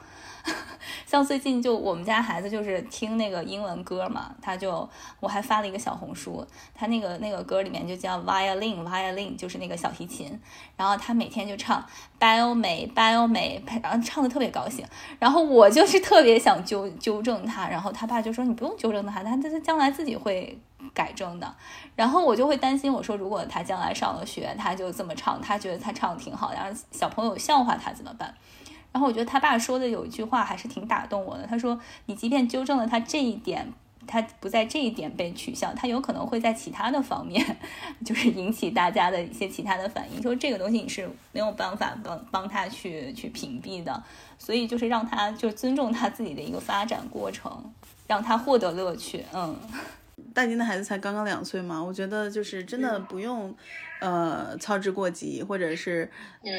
[laughs] 像最近就我们家孩子就是听那个英文歌嘛，他就我还发了一个小红书，他那个那个歌里面就叫 violin violin，就是那个小提琴，然后他每天就唱 bio 美 bio 美，然后唱的特别高兴，然后我就是特别想纠纠正他，然后他爸就说你不用纠正他，他他将来自己会改正的，然后我就会担心我说如果他将来上了学，他就这么唱，他觉得他唱的挺好，然后小朋友笑话他怎么办？然后我觉得他爸说的有一句话还是挺打动我的，他说：“你即便纠正了他这一点。”他不在这一点被取笑，他有可能会在其他的方面，[laughs] 就是引起大家的一些其他的反应。说这个东西你是没有办法帮帮他去去屏蔽的，所以就是让他就尊重他自己的一个发展过程，让他获得乐趣。嗯，大金的孩子才刚刚两岁嘛，我觉得就是真的不用。呃，操之过急，或者是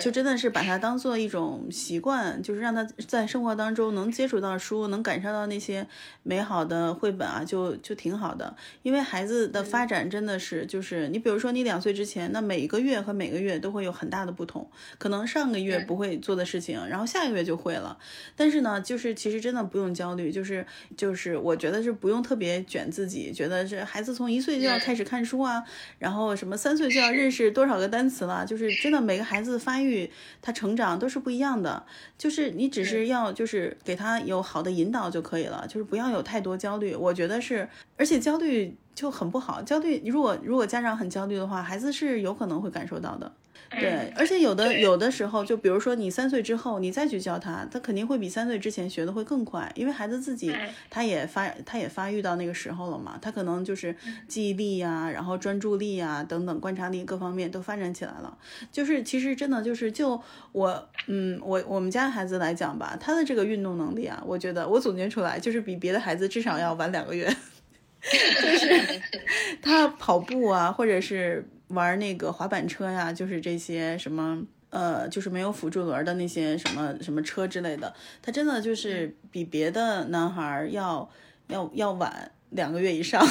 就真的是把它当做一种习惯，就是让他在生活当中能接触到书，能感受到那些美好的绘本啊，就就挺好的。因为孩子的发展真的是，就是你比如说你两岁之前，那每一个月和每个月都会有很大的不同，可能上个月不会做的事情，然后下个月就会了。但是呢，就是其实真的不用焦虑，就是就是我觉得是不用特别卷自己，觉得是孩子从一岁就要开始看书啊，然后什么三岁就要认。认识多少个单词了？就是真的，每个孩子发育、他成长都是不一样的。就是你只是要，就是给他有好的引导就可以了。就是不要有太多焦虑。我觉得是，而且焦虑就很不好。焦虑，如果如果家长很焦虑的话，孩子是有可能会感受到的。对，而且有的有的时候，就比如说你三岁之后，你再去教他，他肯定会比三岁之前学的会更快，因为孩子自己他也发他也发育到那个时候了嘛，他可能就是记忆力呀，然后专注力呀等等观察力各方面都发展起来了。就是其实真的就是就我嗯我我们家孩子来讲吧，他的这个运动能力啊，我觉得我总结出来就是比别的孩子至少要晚两个月，[laughs] 就是 [laughs] 他跑步啊，或者是。玩那个滑板车呀，就是这些什么，呃，就是没有辅助轮的那些什么什么车之类的，他真的就是比别的男孩要要要晚两个月以上，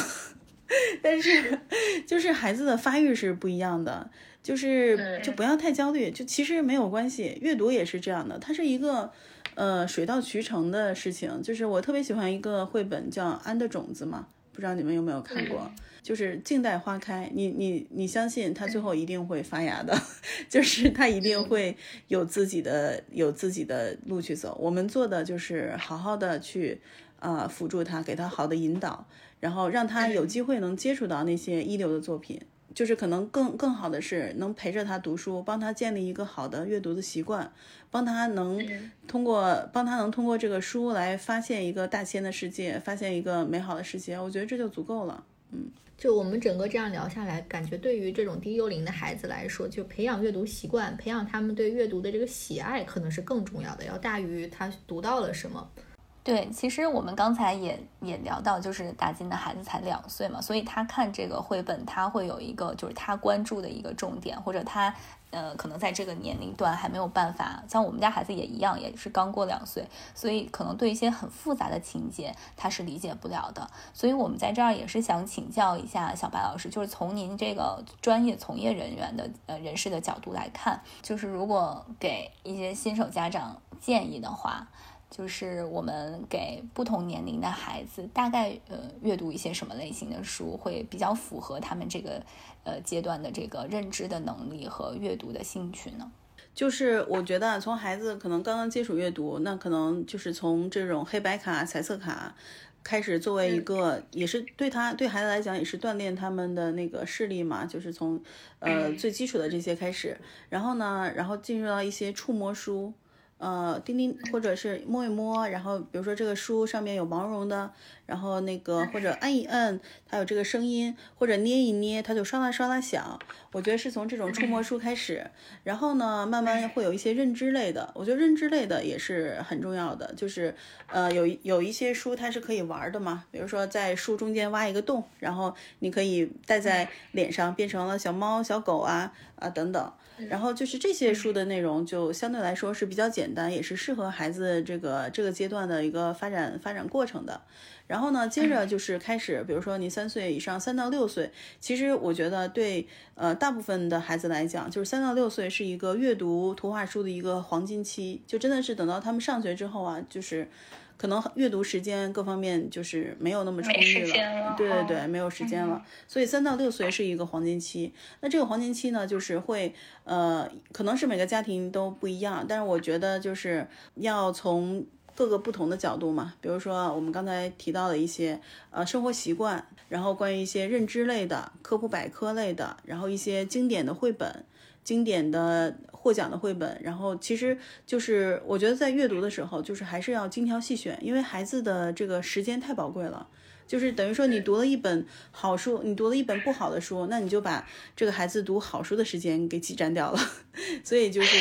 [laughs] 但是就是孩子的发育是不一样的，就是就不要太焦虑，就其实没有关系，阅读也是这样的，它是一个呃水到渠成的事情，就是我特别喜欢一个绘本叫《安的种子》嘛，不知道你们有没有看过。就是静待花开，你你你相信它最后一定会发芽的，[laughs] 就是它一定会有自己的有自己的路去走。我们做的就是好好的去，呃，辅助他，给他好的引导，然后让他有机会能接触到那些一流的作品。就是可能更更好的是能陪着他读书，帮他建立一个好的阅读的习惯，帮他能通过帮他能通过这个书来发现一个大千的世界，发现一个美好的世界。我觉得这就足够了，嗯。就我们整个这样聊下来，感觉对于这种低幼龄的孩子来说，就培养阅读习惯，培养他们对阅读的这个喜爱，可能是更重要的，要大于他读到了什么。对，其实我们刚才也也聊到，就是大金的孩子才两岁嘛，所以他看这个绘本，他会有一个就是他关注的一个重点，或者他。呃，可能在这个年龄段还没有办法，像我们家孩子也一样，也是刚过两岁，所以可能对一些很复杂的情节他是理解不了的。所以我们在这儿也是想请教一下小白老师，就是从您这个专业从业人员的呃人士的角度来看，就是如果给一些新手家长建议的话。就是我们给不同年龄的孩子大概呃阅读一些什么类型的书会比较符合他们这个呃阶段的这个认知的能力和阅读的兴趣呢？就是我觉得从孩子可能刚刚接触阅读，那可能就是从这种黑白卡、彩色卡开始，作为一个也是对他对孩子来讲也是锻炼他们的那个视力嘛，就是从呃最基础的这些开始，然后呢，然后进入到一些触摸书。呃，叮叮或者是摸一摸，然后比如说这个书上面有毛绒的，然后那个或者按一按，它有这个声音，或者捏一捏，它就刷啦刷啦响。我觉得是从这种触摸书开始，然后呢，慢慢会有一些认知类的。我觉得认知类的也是很重要的，就是呃，有有一些书它是可以玩的嘛，比如说在书中间挖一个洞，然后你可以戴在脸上，变成了小猫、小狗啊啊等等。然后就是这些书的内容就相对来说是比较简单，也是适合孩子这个这个阶段的一个发展发展过程的。然后呢，接着就是开始，比如说你三岁以上，三到六岁，其实我觉得对呃大部分的孩子来讲，就是三到六岁是一个阅读图画书的一个黄金期，就真的是等到他们上学之后啊，就是。可能阅读时间各方面就是没有那么充裕了，对对对，没有时间了。所以三到六岁是一个黄金期。那这个黄金期呢，就是会呃，可能是每个家庭都不一样，但是我觉得就是要从各个不同的角度嘛，比如说我们刚才提到的一些呃生活习惯，然后关于一些认知类的、科普百科类的，然后一些经典的绘本。经典的获奖的绘本，然后其实就是我觉得在阅读的时候，就是还是要精挑细选，因为孩子的这个时间太宝贵了。就是等于说，你读了一本好书，你读了一本不好的书，那你就把这个孩子读好书的时间给挤占掉了。[laughs] 所以就是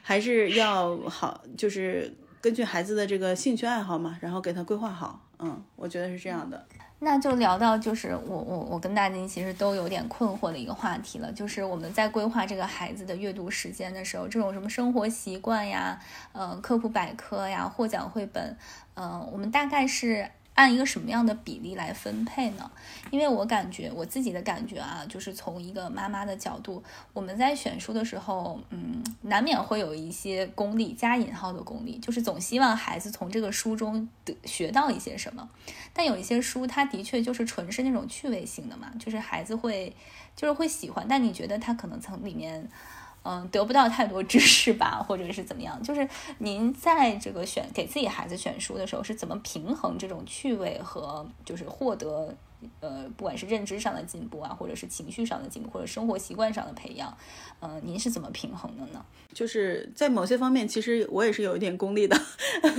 还是要好，就是根据孩子的这个兴趣爱好嘛，然后给他规划好。嗯，我觉得是这样的。那就聊到就是我我我跟大金其实都有点困惑的一个话题了，就是我们在规划这个孩子的阅读时间的时候，这种什么生活习惯呀，呃，科普百科呀，获奖绘本，嗯，我们大概是。按一个什么样的比例来分配呢？因为我感觉我自己的感觉啊，就是从一个妈妈的角度，我们在选书的时候，嗯，难免会有一些功利加引号的功利，就是总希望孩子从这个书中得学到一些什么。但有一些书，它的确就是纯是那种趣味性的嘛，就是孩子会就是会喜欢，但你觉得他可能从里面。嗯，得不到太多知识吧，或者是怎么样？就是您在这个选给自己孩子选书的时候，是怎么平衡这种趣味和就是获得呃，不管是认知上的进步啊，或者是情绪上的进步，或者生活习惯上的培养，嗯，您是怎么平衡的呢？就是在某些方面，其实我也是有一点功利的，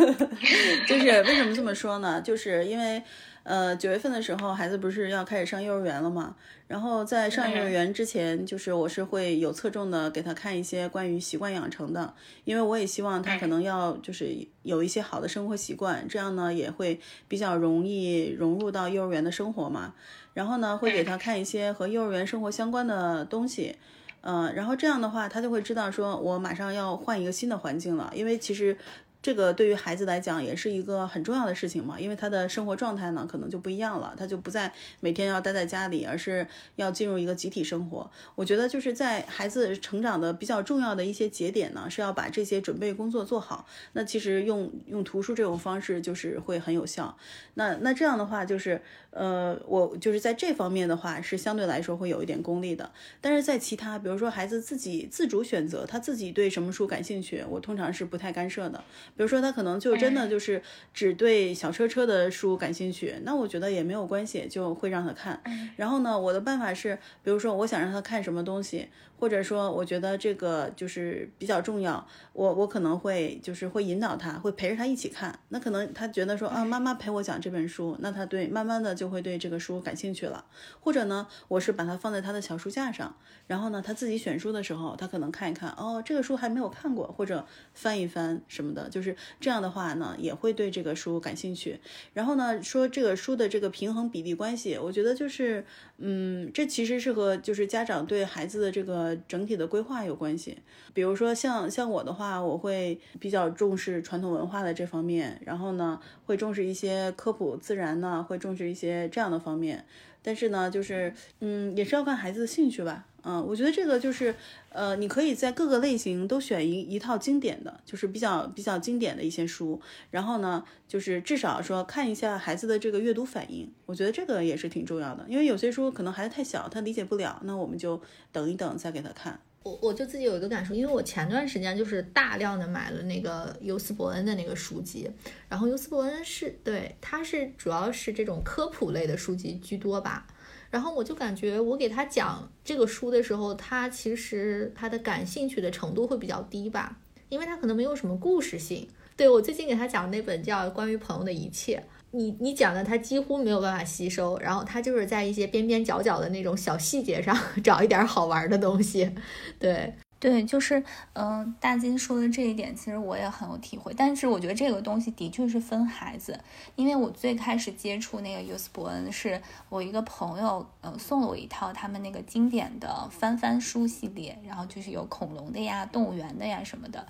[laughs] 就是为什么这么说呢？就是因为。呃，九月份的时候，孩子不是要开始上幼儿园了嘛？然后在上幼儿园之前，就是我是会有侧重的给他看一些关于习惯养成的，因为我也希望他可能要就是有一些好的生活习惯，这样呢也会比较容易融入到幼儿园的生活嘛。然后呢，会给他看一些和幼儿园生活相关的东西，嗯，然后这样的话，他就会知道说我马上要换一个新的环境了，因为其实。这个对于孩子来讲也是一个很重要的事情嘛，因为他的生活状态呢可能就不一样了，他就不再每天要待在家里，而是要进入一个集体生活。我觉得就是在孩子成长的比较重要的一些节点呢，是要把这些准备工作做好。那其实用用图书这种方式就是会很有效。那那这样的话就是，呃，我就是在这方面的话是相对来说会有一点功利的。但是在其他，比如说孩子自己自主选择，他自己对什么书感兴趣，我通常是不太干涉的。比如说他可能就真的就是只对小车车的书感兴趣，那我觉得也没有关系，就会让他看。然后呢，我的办法是，比如说我想让他看什么东西。或者说，我觉得这个就是比较重要，我我可能会就是会引导他，会陪着他一起看。那可能他觉得说啊，妈妈陪我讲这本书，那他对慢慢的就会对这个书感兴趣了。或者呢，我是把它放在他的小书架上，然后呢，他自己选书的时候，他可能看一看，哦，这个书还没有看过，或者翻一翻什么的，就是这样的话呢，也会对这个书感兴趣。然后呢，说这个书的这个平衡比例关系，我觉得就是，嗯，这其实是和就是家长对孩子的这个。整体的规划有关系，比如说像像我的话，我会比较重视传统文化的这方面，然后呢，会重视一些科普自然呢，会重视一些这样的方面。但是呢，就是嗯，也是要看孩子的兴趣吧。嗯，我觉得这个就是，呃，你可以在各个类型都选一一套经典的，就是比较比较经典的一些书，然后呢，就是至少说看一下孩子的这个阅读反应，我觉得这个也是挺重要的，因为有些书可能孩子太小，他理解不了，那我们就等一等再给他看。我我就自己有一个感受，因为我前段时间就是大量的买了那个尤斯伯恩的那个书籍，然后尤斯伯恩是对，他是主要是这种科普类的书籍居多吧。然后我就感觉，我给他讲这个书的时候，他其实他的感兴趣的程度会比较低吧，因为他可能没有什么故事性。对我最近给他讲那本叫《关于朋友的一切》，你你讲的他几乎没有办法吸收，然后他就是在一些边边角角的那种小细节上 [laughs] 找一点好玩的东西，对。对，就是，嗯，大金说的这一点，其实我也很有体会。但是我觉得这个东西的确是分孩子，因为我最开始接触那个尤斯伯恩，是我一个朋友，呃，送了我一套他们那个经典的翻翻书系列，然后就是有恐龙的呀、动物园的呀什么的。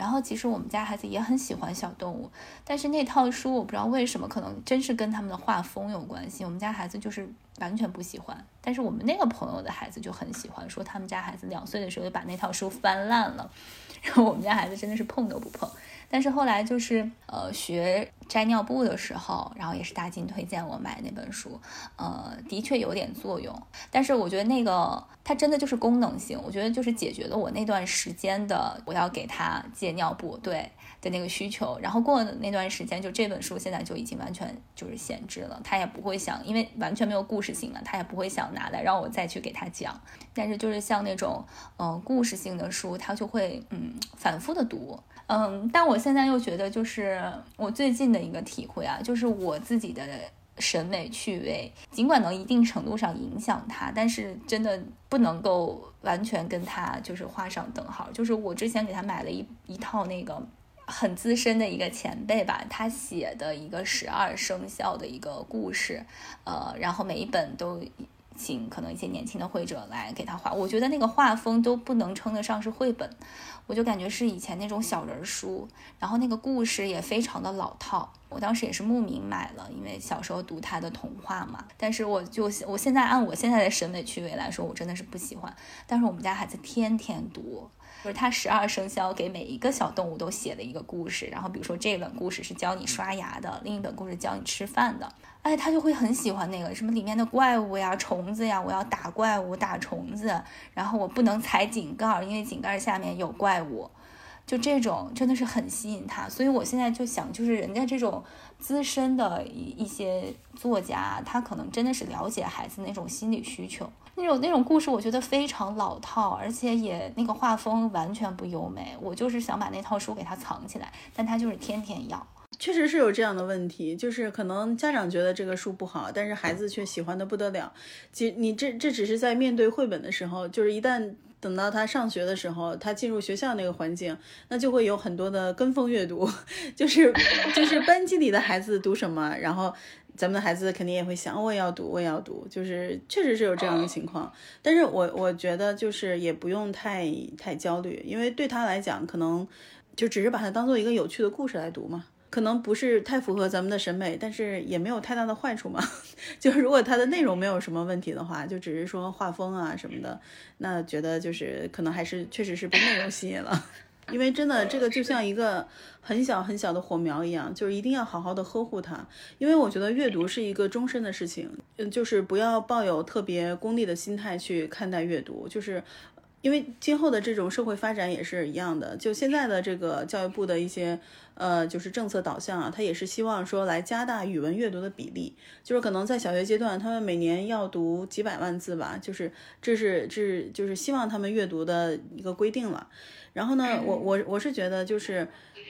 然后其实我们家孩子也很喜欢小动物，但是那套书我不知道为什么，可能真是跟他们的画风有关系。我们家孩子就是完全不喜欢，但是我们那个朋友的孩子就很喜欢，说他们家孩子两岁的时候就把那套书翻烂了，[laughs] 然后我们家孩子真的是碰都不碰。但是后来就是呃学摘尿布的时候，然后也是大金推荐我买那本书，呃，的确有点作用。但是我觉得那个它真的就是功能性，我觉得就是解决了我那段时间的我要给他戒尿布对的那个需求。然后过了那段时间，就这本书现在就已经完全就是闲置了，他也不会想，因为完全没有故事性了，他也不会想拿来让我再去给他讲。但是就是像那种嗯故事性的书，他就会嗯反复的读。嗯，但我现在又觉得，就是我最近的一个体会啊，就是我自己的审美趣味，尽管能一定程度上影响他，但是真的不能够完全跟他就是画上等号。就是我之前给他买了一一套那个很资深的一个前辈吧，他写的一个十二生肖的一个故事，呃，然后每一本都。请可能一些年轻的绘者来给他画，我觉得那个画风都不能称得上是绘本，我就感觉是以前那种小人书，然后那个故事也非常的老套。我当时也是慕名买了，因为小时候读他的童话嘛。但是我就我现在按我现在的审美趣味来说，我真的是不喜欢。但是我们家孩子天天读，就是他十二生肖给每一个小动物都写了一个故事，然后比如说这本故事是教你刷牙的，另一本故事教你吃饭的。哎，他就会很喜欢那个什么里面的怪物呀、虫子呀，我要打怪物、打虫子，然后我不能踩井盖，因为井盖下面有怪物，就这种真的是很吸引他。所以我现在就想，就是人家这种资深的一一些作家，他可能真的是了解孩子那种心理需求。那种那种故事，我觉得非常老套，而且也那个画风完全不优美。我就是想把那套书给他藏起来，但他就是天天要。确实是有这样的问题，就是可能家长觉得这个书不好，但是孩子却喜欢的不得了。其实你这这只是在面对绘本的时候，就是一旦等到他上学的时候，他进入学校那个环境，那就会有很多的跟风阅读，[laughs] 就是就是班级里的孩子读什么，然后咱们的孩子肯定也会想，我也要读，我也要读，就是确实是有这样的情况。但是我我觉得就是也不用太太焦虑，因为对他来讲，可能就只是把它当做一个有趣的故事来读嘛。可能不是太符合咱们的审美，但是也没有太大的坏处嘛。[laughs] 就是如果它的内容没有什么问题的话，就只是说画风啊什么的，那觉得就是可能还是确实是被内容吸引了。因为真的这个就像一个很小很小的火苗一样，就是一定要好好的呵护它。因为我觉得阅读是一个终身的事情，嗯，就是不要抱有特别功利的心态去看待阅读，就是。因为今后的这种社会发展也是一样的，就现在的这个教育部的一些呃，就是政策导向啊，他也是希望说来加大语文阅读的比例，就是可能在小学阶段，他们每年要读几百万字吧，就是这是这是就是希望他们阅读的一个规定了。然后呢，我我我是觉得就是。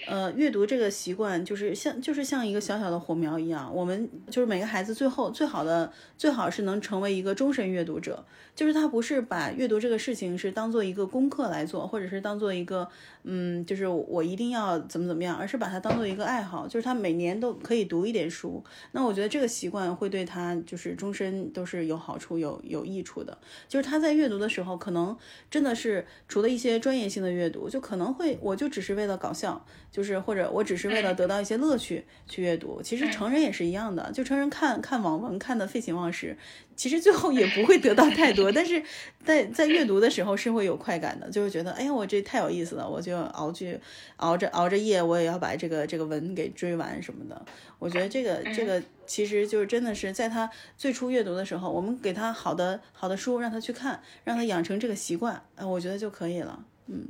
呃，阅读这个习惯就是像就是像一个小小的火苗一样，我们就是每个孩子最后最好的最好是能成为一个终身阅读者，就是他不是把阅读这个事情是当做一个功课来做，或者是当做一个嗯，就是我一定要怎么怎么样，而是把它当做一个爱好，就是他每年都可以读一点书。那我觉得这个习惯会对他就是终身都是有好处、有有益处的。就是他在阅读的时候，可能真的是除了一些专业性的阅读，就可能会我就只是为了搞笑。就是或者我只是为了得到一些乐趣去阅读，其实成人也是一样的，就成人看看网文看的废寝忘食，其实最后也不会得到太多，但是在在阅读的时候是会有快感的，就是觉得哎呀我这太有意思了，我就熬去熬着熬着夜，我也要把这个这个文给追完什么的。我觉得这个这个其实就是真的是在他最初阅读的时候，我们给他好的好的书让他去看，让他养成这个习惯，哎，我觉得就可以了，嗯。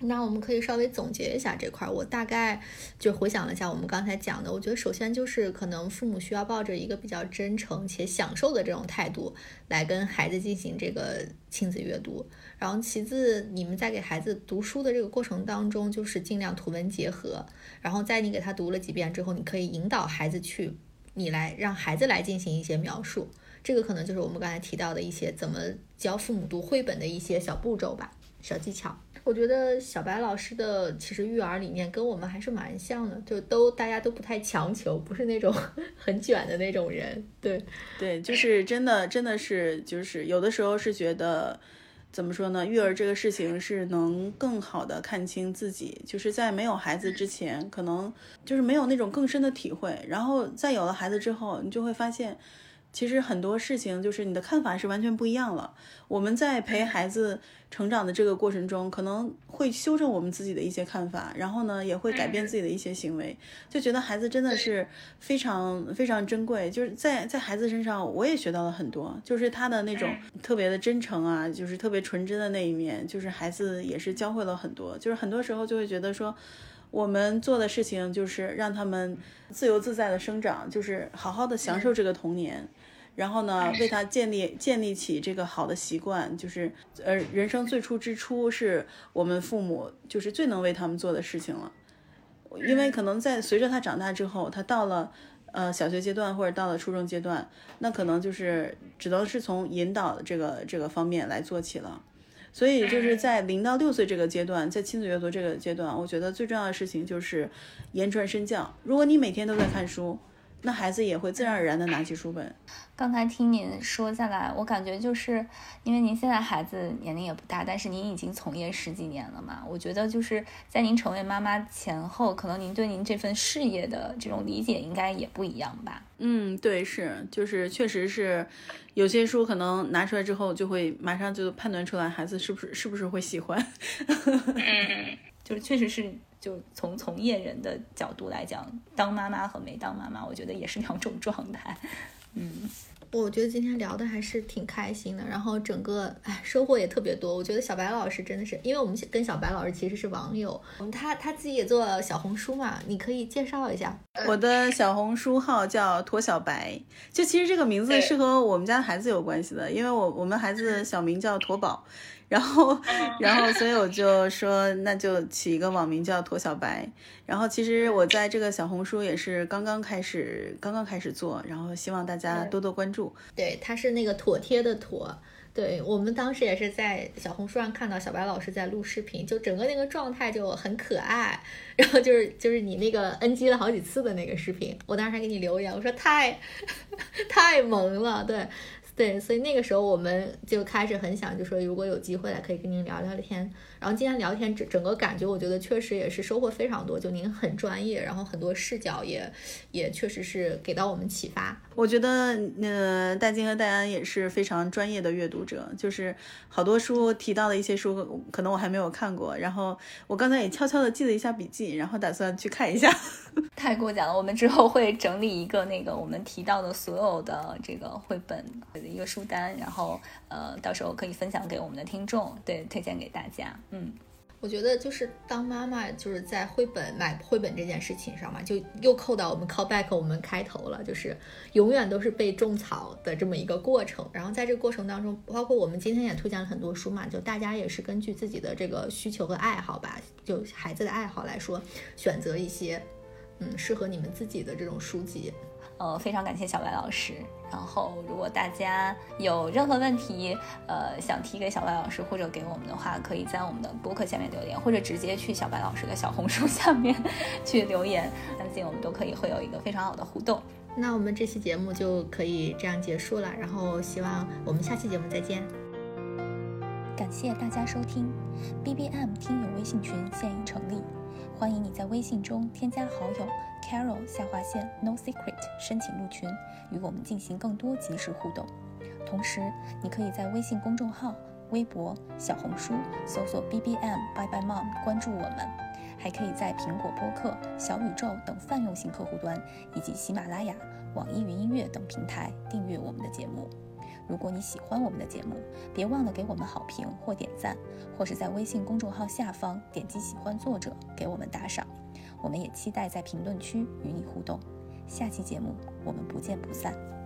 那我们可以稍微总结一下这块儿。我大概就回想了一下我们刚才讲的，我觉得首先就是可能父母需要抱着一个比较真诚且享受的这种态度来跟孩子进行这个亲子阅读。然后其次，你们在给孩子读书的这个过程当中，就是尽量图文结合。然后在你给他读了几遍之后，你可以引导孩子去，你来让孩子来进行一些描述。这个可能就是我们刚才提到的一些怎么教父母读绘本的一些小步骤吧，小技巧。我觉得小白老师的其实育儿理念跟我们还是蛮像的，就都大家都不太强求，不是那种 [laughs] 很卷的那种人。对对，就是真的，真的是就是有的时候是觉得怎么说呢？育儿这个事情是能更好的看清自己，就是在没有孩子之前，可能就是没有那种更深的体会，然后在有了孩子之后，你就会发现。其实很多事情就是你的看法是完全不一样了。我们在陪孩子成长的这个过程中，可能会修正我们自己的一些看法，然后呢，也会改变自己的一些行为，就觉得孩子真的是非常非常珍贵。就是在在孩子身上，我也学到了很多，就是他的那种特别的真诚啊，就是特别纯真的那一面，就是孩子也是教会了很多。就是很多时候就会觉得说。我们做的事情就是让他们自由自在的生长，就是好好的享受这个童年，然后呢，为他建立建立起这个好的习惯，就是呃，人生最初之初是我们父母就是最能为他们做的事情了，因为可能在随着他长大之后，他到了呃小学阶段或者到了初中阶段，那可能就是只能是从引导的这个这个方面来做起了。所以就是在零到六岁这个阶段，在亲子阅读这个阶段，我觉得最重要的事情就是言传身教。如果你每天都在看书，那孩子也会自然而然的拿起书本。刚才听您说下来，我感觉就是因为您现在孩子年龄也不大，但是您已经从业十几年了嘛。我觉得就是在您成为妈妈前后，可能您对您这份事业的这种理解应该也不一样吧？嗯，对，是，就是确实是有些书可能拿出来之后，就会马上就判断出来孩子是不是是不是会喜欢。[laughs] 嗯，就是确实是。就从从业人的角度来讲，当妈妈和没当妈妈，我觉得也是两种状态。嗯，我觉得今天聊的还是挺开心的，然后整个哎收获也特别多。我觉得小白老师真的是，因为我们跟小白老师其实是网友，他他自己也做小红书嘛，你可以介绍一下。我的小红书号叫驼小白，就其实这个名字是和我们家孩子有关系的，因为我我们孩子小名叫驼宝。然后，然后，所以我就说，那就起一个网名叫“驼小白”。然后，其实我在这个小红书也是刚刚开始，刚刚开始做，然后希望大家多多关注。对，它是那个妥帖的妥。对我们当时也是在小红书上看到小白老师在录视频，就整个那个状态就很可爱。然后就是就是你那个 NG 了好几次的那个视频，我当时还给你留言，我说太 [laughs] 太萌了，对。对，所以那个时候我们就开始很想，就说如果有机会来，可以跟您聊聊天。然后今天聊天整整个感觉，我觉得确实也是收获非常多。就您很专业，然后很多视角也也确实是给到我们启发。我觉得，呃，戴金和戴安也是非常专业的阅读者，就是好多书提到的一些书，可能我还没有看过。然后我刚才也悄悄的记了一下笔记，然后打算去看一下。[laughs] 太过奖了，我们之后会整理一个那个我们提到的所有的这个绘本的一个书单，然后呃，到时候可以分享给我们的听众，对，推荐给大家。嗯，我觉得就是当妈妈，就是在绘本买绘本这件事情上嘛，就又扣到我们 call back 我们开头了，就是永远都是被种草的这么一个过程。然后在这个过程当中，包括我们今天也推荐了很多书嘛，就大家也是根据自己的这个需求和爱好吧，就孩子的爱好来说，选择一些嗯适合你们自己的这种书籍。呃，非常感谢小白老师。然后，如果大家有任何问题，呃，想提给小白老师或者给我们的话，可以在我们的博客下面留言，或者直接去小白老师的小红书下面 [laughs] 去留言，相信我们都可以会有一个非常好的互动。那我们这期节目就可以这样结束了，然后希望我们下期节目再见。感谢大家收听，B B M 听友微信群现已成立。欢迎你在微信中添加好友 Carol 下划线 No Secret 申请入群，与我们进行更多即时互动。同时，你可以在微信公众号、微博、小红书搜索 BBM Bye Bye Mom 关注我们，还可以在苹果播客、小宇宙等泛用型客户端以及喜马拉雅、网易云音乐等平台订阅我们的节目。如果你喜欢我们的节目，别忘了给我们好评或点赞，或是在微信公众号下方点击喜欢作者给我们打赏。我们也期待在评论区与你互动。下期节目我们不见不散。